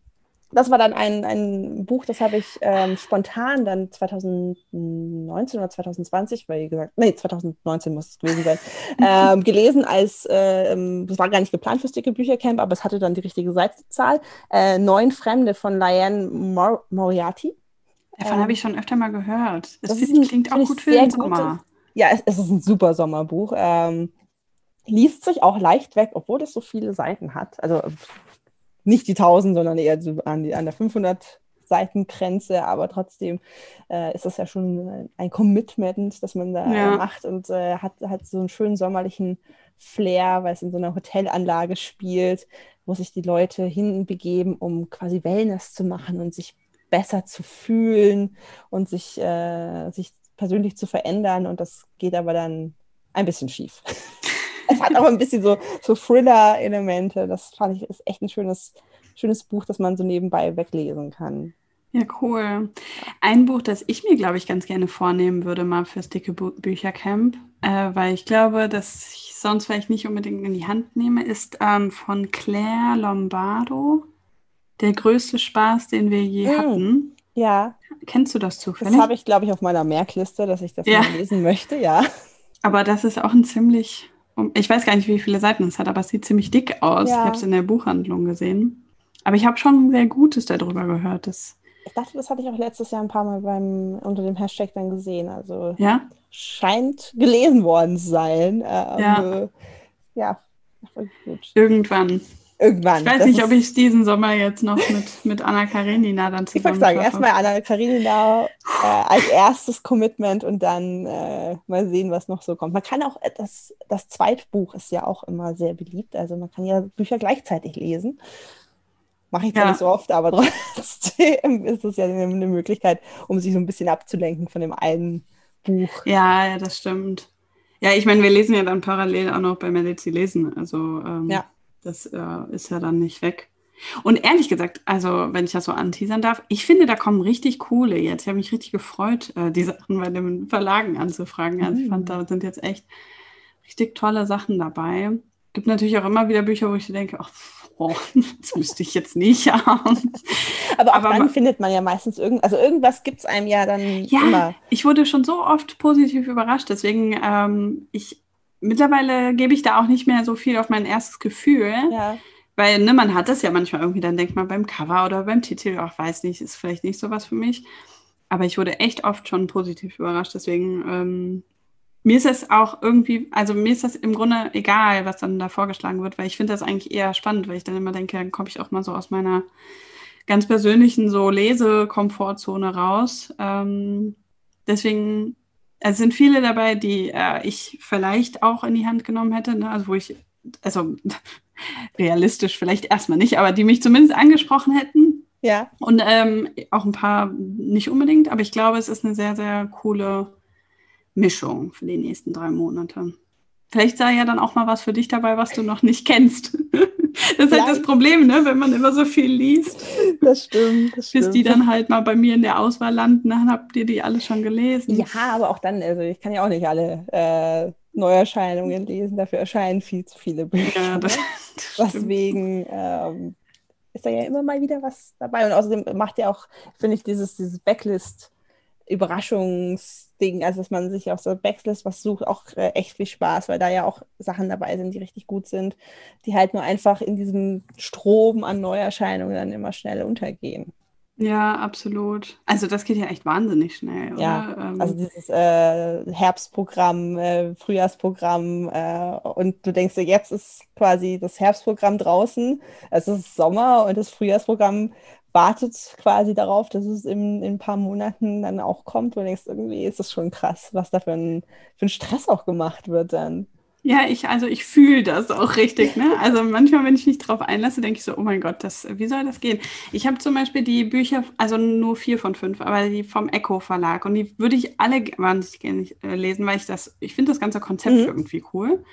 das war dann ein, ein Buch, das habe ich ähm, spontan dann 2019 oder 2020, weil gesagt, nee, 2019 muss es gewesen sein, [LAUGHS] ähm, gelesen als, äh, das war gar nicht geplant fürs dicke Büchercamp, aber es hatte dann die richtige Seitenzahl. Äh, Neun Fremde von Liane Mor Moriarty. Davon ähm, habe ich schon öfter mal gehört. Das, das ein, klingt auch gut für den Sommer. Ja, es, es, ist ein super Sommerbuch. Ähm, liest sich auch leicht weg, obwohl es so viele Seiten hat. Also nicht die 1000, sondern eher so an, die, an der 500 Seitengrenze, aber trotzdem äh, ist das ja schon ein Commitment, das man da ja. macht und äh, hat, hat so einen schönen sommerlichen Flair, weil es in so einer Hotelanlage spielt, wo sich die Leute hinbegeben, um quasi Wellness zu machen und sich besser zu fühlen und sich, äh, sich persönlich zu verändern und das geht aber dann ein bisschen schief. [LAUGHS] es hat aber ein bisschen so, so Thriller-Elemente. Das fand ich ist echt ein schönes, schönes Buch, das man so nebenbei weglesen kann. Ja, cool. Ein Buch, das ich mir, glaube ich, ganz gerne vornehmen würde, mal fürs dicke Bu Büchercamp, äh, weil ich glaube, dass ich sonst vielleicht nicht unbedingt in die Hand nehme, ist ähm, von Claire Lombardo. Der größte Spaß, den wir je mm, hatten. Ja. Kennst du das zufällig? Das habe ich, glaube ich, auf meiner Merkliste, dass ich das ja. mal lesen möchte, ja. Aber das ist auch ein ziemlich ich weiß gar nicht, wie viele Seiten es hat, aber es sieht ziemlich dick aus. Ja. Ich habe es in der Buchhandlung gesehen. Aber ich habe schon sehr Gutes darüber gehört. Das ich dachte, das hatte ich auch letztes Jahr ein paar Mal beim, unter dem Hashtag dann gesehen. Also ja? scheint gelesen worden zu sein. Ähm, ja. ja, gut. Irgendwann. Irgendwann. Ich weiß das nicht, ob ich es diesen Sommer jetzt noch mit, mit Anna Karenina dann zusammen Ich wollte sagen, erstmal Anna Karenina äh, als erstes Commitment und dann äh, mal sehen, was noch so kommt. Man kann auch, äh, das, das Zweitbuch ist ja auch immer sehr beliebt. Also man kann ja Bücher gleichzeitig lesen. Mache ich zwar ja. nicht so oft, aber [LAUGHS] trotzdem ist es ja eine, eine Möglichkeit, um sich so ein bisschen abzulenken von dem einen Buch. Ja, ja, das stimmt. Ja, ich meine, wir lesen ja dann parallel auch noch bei Medici lesen. Also ähm, ja. Das äh, ist ja dann nicht weg. Und ehrlich gesagt, also wenn ich das so anteasern darf, ich finde, da kommen richtig coole jetzt. Ich habe mich richtig gefreut, äh, die Sachen bei den Verlagen anzufragen. Also ich fand, da sind jetzt echt richtig tolle Sachen dabei. Gibt natürlich auch immer wieder Bücher, wo ich denke, ach, oh, [LAUGHS] das müsste ich jetzt nicht haben. Aber auch Aber dann findet man ja meistens irgend, also irgendwas gibt es einem ja dann ja, immer. Ich wurde schon so oft positiv überrascht, deswegen ähm, ich mittlerweile gebe ich da auch nicht mehr so viel auf mein erstes Gefühl. Ja. Weil ne, man hat das ja manchmal irgendwie, dann denkt man beim Cover oder beim Titel, auch weiß nicht, ist vielleicht nicht so was für mich. Aber ich wurde echt oft schon positiv überrascht. Deswegen, ähm, mir ist es auch irgendwie, also mir ist das im Grunde egal, was dann da vorgeschlagen wird, weil ich finde das eigentlich eher spannend, weil ich dann immer denke, dann komme ich auch mal so aus meiner ganz persönlichen so Lesekomfortzone raus. Ähm, deswegen, es sind viele dabei, die äh, ich vielleicht auch in die Hand genommen hätte, ne? also wo ich, also [LAUGHS] realistisch vielleicht erstmal nicht, aber die mich zumindest angesprochen hätten. Ja. Und ähm, auch ein paar nicht unbedingt, aber ich glaube, es ist eine sehr, sehr coole Mischung für die nächsten drei Monate. Vielleicht sei ja dann auch mal was für dich dabei, was du noch nicht kennst. [LAUGHS] [LAUGHS] Das ist halt das Problem, ne? wenn man immer so viel liest. Das stimmt. Das Bis die dann halt mal bei mir in der Auswahl landen, dann habt ihr die alle schon gelesen. Ja, aber auch dann, also ich kann ja auch nicht alle äh, Neuerscheinungen lesen, dafür erscheinen viel zu viele Bücher. Ja, das, [LAUGHS] das Deswegen ähm, ist da ja immer mal wieder was dabei. Und außerdem macht ja auch, finde ich, dieses, dieses Backlist Überraschungsding, also dass man sich auf so Backlist was sucht, auch äh, echt viel Spaß, weil da ja auch Sachen dabei sind, die richtig gut sind, die halt nur einfach in diesem Strom an Neuerscheinungen dann immer schnell untergehen. Ja, absolut. Also das geht ja echt wahnsinnig schnell? Ja, ähm, also dieses äh, Herbstprogramm, äh, Frühjahrsprogramm äh, und du denkst dir, jetzt ist quasi das Herbstprogramm draußen, es ist Sommer und das Frühjahrsprogramm wartet quasi darauf, dass es in, in ein paar Monaten dann auch kommt. Und denkst, irgendwie ist es schon krass, was da für ein, für ein Stress auch gemacht wird dann. Ja, ich, also ich fühle das auch richtig. Ne? Also manchmal, wenn ich mich drauf einlasse, denke ich so, oh mein Gott, das, wie soll das gehen? Ich habe zum Beispiel die Bücher, also nur vier von fünf, aber die vom Echo Verlag und die würde ich alle wahnsinnig gerne äh, lesen, weil ich das, ich finde das ganze Konzept mhm. irgendwie cool.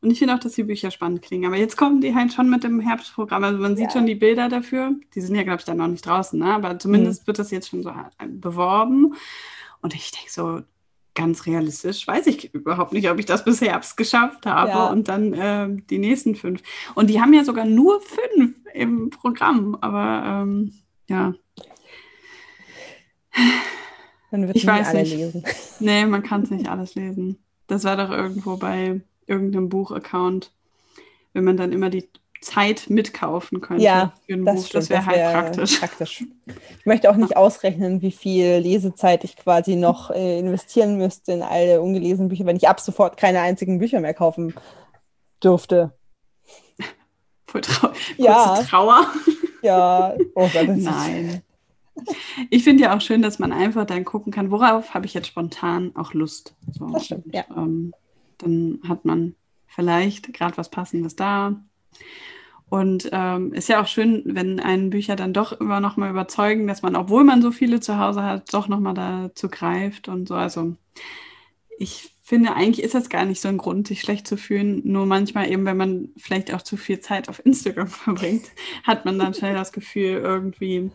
Und ich finde auch, dass die Bücher spannend klingen. Aber jetzt kommen die halt schon mit dem Herbstprogramm. Also man sieht ja. schon die Bilder dafür. Die sind ja, glaube ich, dann noch nicht draußen, ne? aber zumindest mhm. wird das jetzt schon so äh, beworben. Und ich denke so, ganz realistisch weiß ich überhaupt nicht, ob ich das bis Herbst geschafft habe ja. und dann äh, die nächsten fünf. Und die haben ja sogar nur fünf im Programm, aber ähm, ja. Dann wird ich weiß alle nicht. lesen. Nee, man [LAUGHS] kann es nicht alles lesen. Das war doch irgendwo bei irgendeinem Buchaccount, wenn man dann immer die Zeit mitkaufen könnte ja, für ein das das wäre halt wär praktisch. [LAUGHS] praktisch. Ich möchte auch nicht ausrechnen, wie viel Lesezeit ich quasi noch äh, investieren müsste in alle ungelesenen Bücher, wenn ich ab sofort keine einzigen Bücher mehr kaufen dürfte. [LAUGHS] Voll trau ja. Trauer. [LAUGHS] Ja, oh Gott, Nein. Ich finde ja auch schön, dass man einfach dann gucken kann, worauf habe ich jetzt spontan auch Lust. So. Das stimmt, ja. Ähm, dann hat man vielleicht gerade was Passendes da und ähm, ist ja auch schön, wenn einen Bücher dann doch immer noch mal überzeugen, dass man, obwohl man so viele zu Hause hat, doch noch mal dazu greift und so. Also ich finde, eigentlich ist das gar nicht so ein Grund, sich schlecht zu fühlen. Nur manchmal eben, wenn man vielleicht auch zu viel Zeit auf Instagram [LAUGHS] verbringt, hat man dann schnell das Gefühl, irgendwie,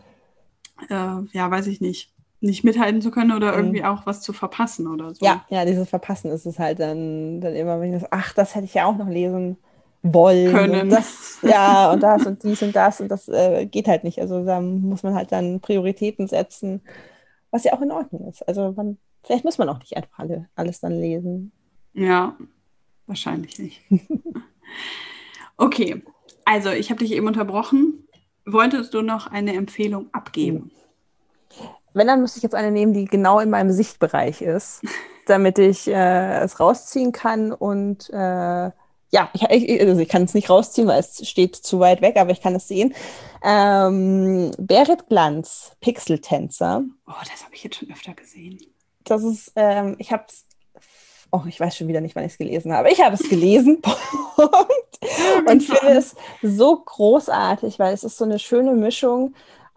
äh, ja, weiß ich nicht, nicht mithalten zu können oder mhm. irgendwie mhm. auch was zu verpassen oder so. Ja, ja, dieses Verpassen ist es halt dann, dann immer, wenn ich das, ach, das hätte ich ja auch noch lesen wollen. Können. Und das, ja, und das und dies und das und das äh, geht halt nicht. Also da muss man halt dann Prioritäten setzen, was ja auch in Ordnung ist. Also man, vielleicht muss man auch nicht einfach alle, alles dann lesen. Ja, wahrscheinlich nicht. [LAUGHS] okay, also ich habe dich eben unterbrochen. Wolltest du noch eine Empfehlung abgeben? Wenn, dann müsste ich jetzt eine nehmen, die genau in meinem Sichtbereich ist, [LAUGHS] damit ich äh, es rausziehen kann und äh, ja, ich, also ich kann es nicht rausziehen, weil es steht zu weit weg, aber ich kann es sehen. Ähm, Berit Glanz, Pixeltänzer. Oh, das habe ich jetzt schon öfter gesehen. Das ist, ähm, ich habe es, oh, ich weiß schon wieder nicht, wann ich es gelesen habe. Ich habe es gelesen [LAUGHS] und finde es so großartig, weil es ist so eine schöne Mischung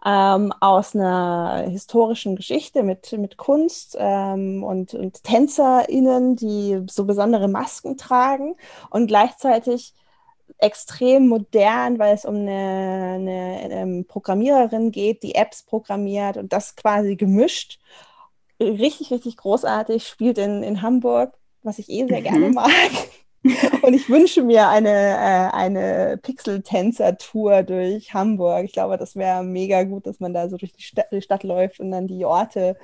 ähm, aus einer historischen Geschichte mit, mit Kunst ähm, und, und TänzerInnen, die so besondere Masken tragen und gleichzeitig extrem modern, weil es um eine, eine, eine, ähm, Programmiererin geht, die Apps programmiert und das quasi gemischt. Richtig, richtig großartig, spielt in, in Hamburg, was ich eh sehr mhm. gerne mag. [LAUGHS] Und ich wünsche mir eine, äh, eine Pixel-Tänzer-Tour durch Hamburg. Ich glaube, das wäre mega gut, dass man da so durch die Stadt, die Stadt läuft und dann die Orte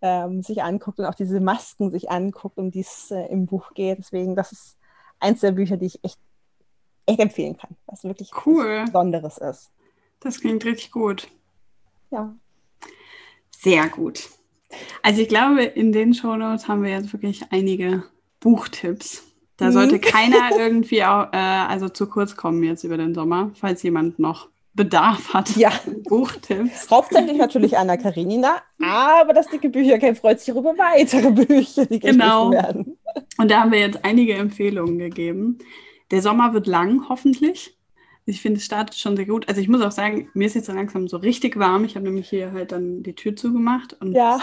ähm, sich anguckt und auch diese Masken sich anguckt, um die es äh, im Buch geht. Deswegen, das ist eins der Bücher, die ich echt, echt empfehlen kann, was wirklich cool. Besonderes ist. Das klingt richtig gut. Ja. Sehr gut. Also ich glaube, in den Shownotes haben wir jetzt wirklich einige Buchtipps. Da mhm. sollte keiner [LAUGHS] irgendwie auch, äh, also zu kurz kommen jetzt über den Sommer, falls jemand noch Bedarf hat. Ja. [LAUGHS] Buchtipps. Hauptsächlich natürlich Anna Karenina, aber das dicke Büchercamp freut sich über weitere Bücher, die genau. werden. Und da haben wir jetzt einige Empfehlungen gegeben. Der Sommer wird lang, hoffentlich. Ich finde, es startet schon sehr gut. Also ich muss auch sagen, mir ist jetzt langsam so richtig warm. Ich habe nämlich hier halt dann die Tür zugemacht. Und ja.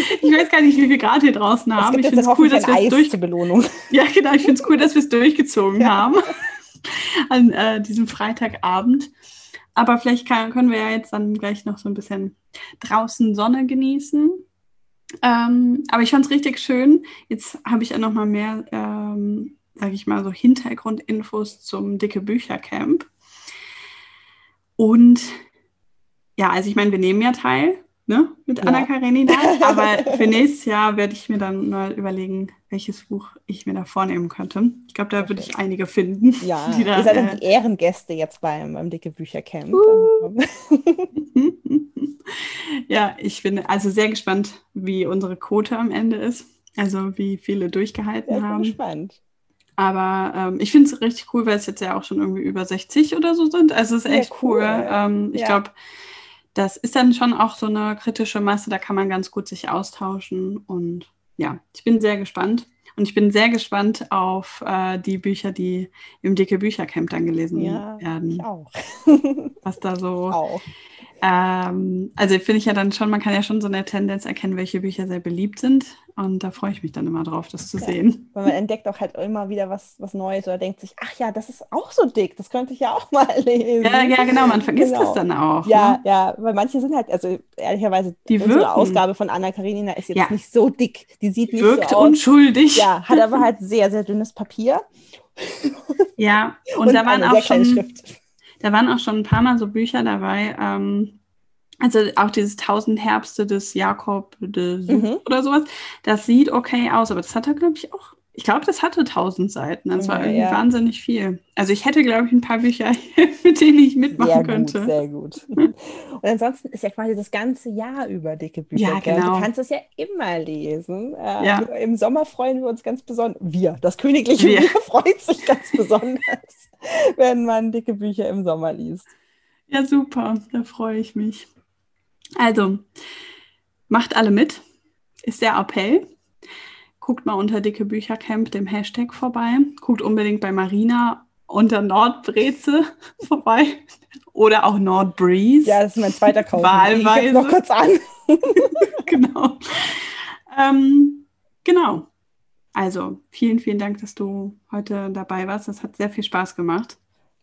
[LAUGHS] ich weiß gar nicht, wie viel Grad hier draußen haben. Ich finde es cool, dass wir es durch... Belohnung. [LAUGHS] Ja, genau. Ich finde es cool, dass wir es durchgezogen ja. haben [LAUGHS] an äh, diesem Freitagabend. Aber vielleicht kann, können wir ja jetzt dann gleich noch so ein bisschen draußen Sonne genießen. Ähm, aber ich fand es richtig schön. Jetzt habe ich ja noch mal mehr, ähm, sage ich mal, so Hintergrundinfos zum Dicke Bücher Camp. Und ja, also ich meine, wir nehmen ja teil ne, mit ja. Anna Karenina. [LAUGHS] Aber für nächstes Jahr werde ich mir dann mal überlegen, welches Buch ich mir da vornehmen könnte. Ich glaube, da würde ich einige finden. [LAUGHS] Ja, die da, ihr seid dann äh, die Ehrengäste jetzt beim, beim Dicke Büchercamp. Uh. [LAUGHS] ja, ich bin also sehr gespannt, wie unsere Quote am Ende ist. Also wie viele durchgehalten ja, haben. Gespannt. Aber ähm, ich finde es richtig cool, weil es jetzt ja auch schon irgendwie über 60 oder so sind. Also es ist echt cool. cool. Ähm, ich ja. glaube, das ist dann schon auch so eine kritische Masse, da kann man ganz gut sich austauschen. Und ja, ich bin sehr gespannt. Und ich bin sehr gespannt auf äh, die Bücher, die im Dicke Büchercamp dann gelesen ja, werden. Ich auch. Was da so. Ähm, also finde ich ja dann schon, man kann ja schon so eine Tendenz erkennen, welche Bücher sehr beliebt sind. Und da freue ich mich dann immer drauf, das zu ja, sehen. Weil man entdeckt auch halt immer wieder was, was Neues oder denkt sich, ach ja, das ist auch so dick, das könnte ich ja auch [LAUGHS] mal lesen. Ja, ja genau, man vergisst genau. das dann auch. Ja, ne? ja, weil manche sind halt, also ehrlicherweise, die unsere wirken. Ausgabe von Anna Karenina ist jetzt ja. nicht so dick. Die sieht nicht Wirkt so aus. unschuldig. Ja, hat aber halt sehr, sehr dünnes Papier. Ja, [LAUGHS] und, und da waren auch schon, da waren auch schon ein paar Mal so Bücher dabei, ähm, also auch dieses Tausend Herbste des Jakob de mhm. oder sowas, das sieht okay aus, aber das hat er, glaube ich, auch. Ich glaube, das hatte tausend Seiten. Das war irgendwie ja. wahnsinnig viel. Also ich hätte, glaube ich, ein paar Bücher, [LAUGHS] mit denen ich mitmachen sehr könnte. Gut, sehr gut. [LAUGHS] Und ansonsten ist ja quasi das ganze Jahr über dicke Bücher. Ja, genau. Du kannst es ja immer lesen. Äh, ja. Im Sommer freuen wir uns ganz besonders. Wir, das königliche wir. wir [LAUGHS] freut sich ganz besonders, [LAUGHS] wenn man dicke Bücher im Sommer liest. Ja, super. Da freue ich mich. Also, macht alle mit, ist der Appell. Guckt mal unter Dicke Büchercamp dem Hashtag vorbei. Guckt unbedingt bei Marina unter Nordbreze [LAUGHS] vorbei. Oder auch Nordbreeze. Ja, das ist mein zweiter Kauf. Wahlweise. Ich noch kurz an. [LAUGHS] genau. Ähm, genau. Also, vielen, vielen Dank, dass du heute dabei warst. Das hat sehr viel Spaß gemacht.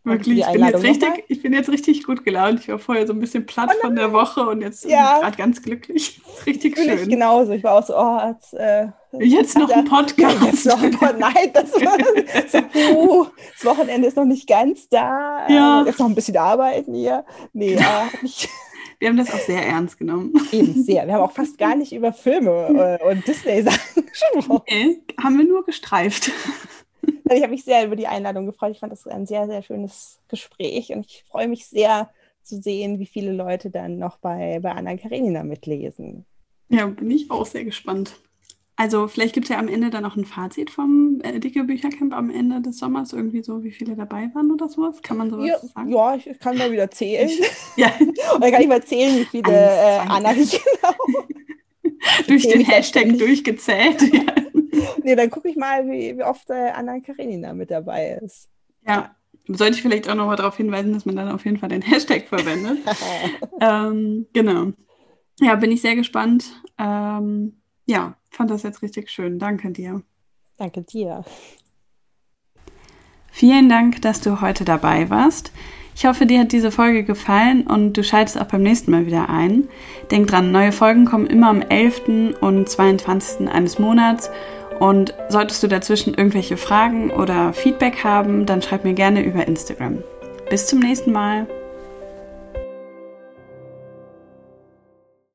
Wirklich, ich bin, jetzt richtig, ich bin jetzt richtig gut gelaunt. Ich war vorher so ein bisschen platt oh von der Woche und jetzt ja. bin ich gerade ganz glücklich. [LAUGHS] Richtig schön. Ich genauso. Ich war auch so, oh, als, äh, jetzt noch ein Podcast. Ja, jetzt noch ein Podcast. Nein, das, war, so, uh, das Wochenende ist noch nicht ganz da. Ja. Jetzt noch ein bisschen arbeiten hier. Nee, ja. ich, wir haben das auch sehr ernst genommen. Eben, sehr. Wir haben auch fast gar nicht über Filme äh, und Disney-Sachen [LAUGHS] gesprochen. Nee, haben wir nur gestreift. Also ich habe mich sehr über die Einladung gefreut. Ich fand das ein sehr, sehr schönes Gespräch und ich freue mich sehr zu sehen, wie viele Leute dann noch bei, bei Anna Karenina mitlesen. Ja, bin ich auch sehr gespannt. Also vielleicht gibt es ja am Ende dann auch ein Fazit vom äh, Dicke Büchercamp am Ende des Sommers, irgendwie so, wie viele dabei waren oder sowas. Kann man sowas ja, sagen? Ja, ich kann mal wieder zählen. Ich, [LAUGHS] ja. Dann kann ich mal zählen, wie viele äh, Anna genau. [LAUGHS] Durch den Hashtag durchgezählt. [LAUGHS] ja. nee, dann gucke ich mal, wie, wie oft äh, Anna Karenina mit dabei ist. Ja, sollte ich vielleicht auch noch mal darauf hinweisen, dass man dann auf jeden Fall den Hashtag verwendet. ähm, genau. Ja, bin ich sehr gespannt. Ähm, ja, fand das jetzt richtig schön. Danke dir. Danke dir. Vielen Dank, dass du heute dabei warst. Ich hoffe, dir hat diese Folge gefallen und du schaltest auch beim nächsten Mal wieder ein. Denk dran, neue Folgen kommen immer am 11. und 22. eines Monats Und solltest du dazwischen irgendwelche Fragen oder Feedback haben, dann schreib mir gerne über Instagram. Bis zum nächsten Mal.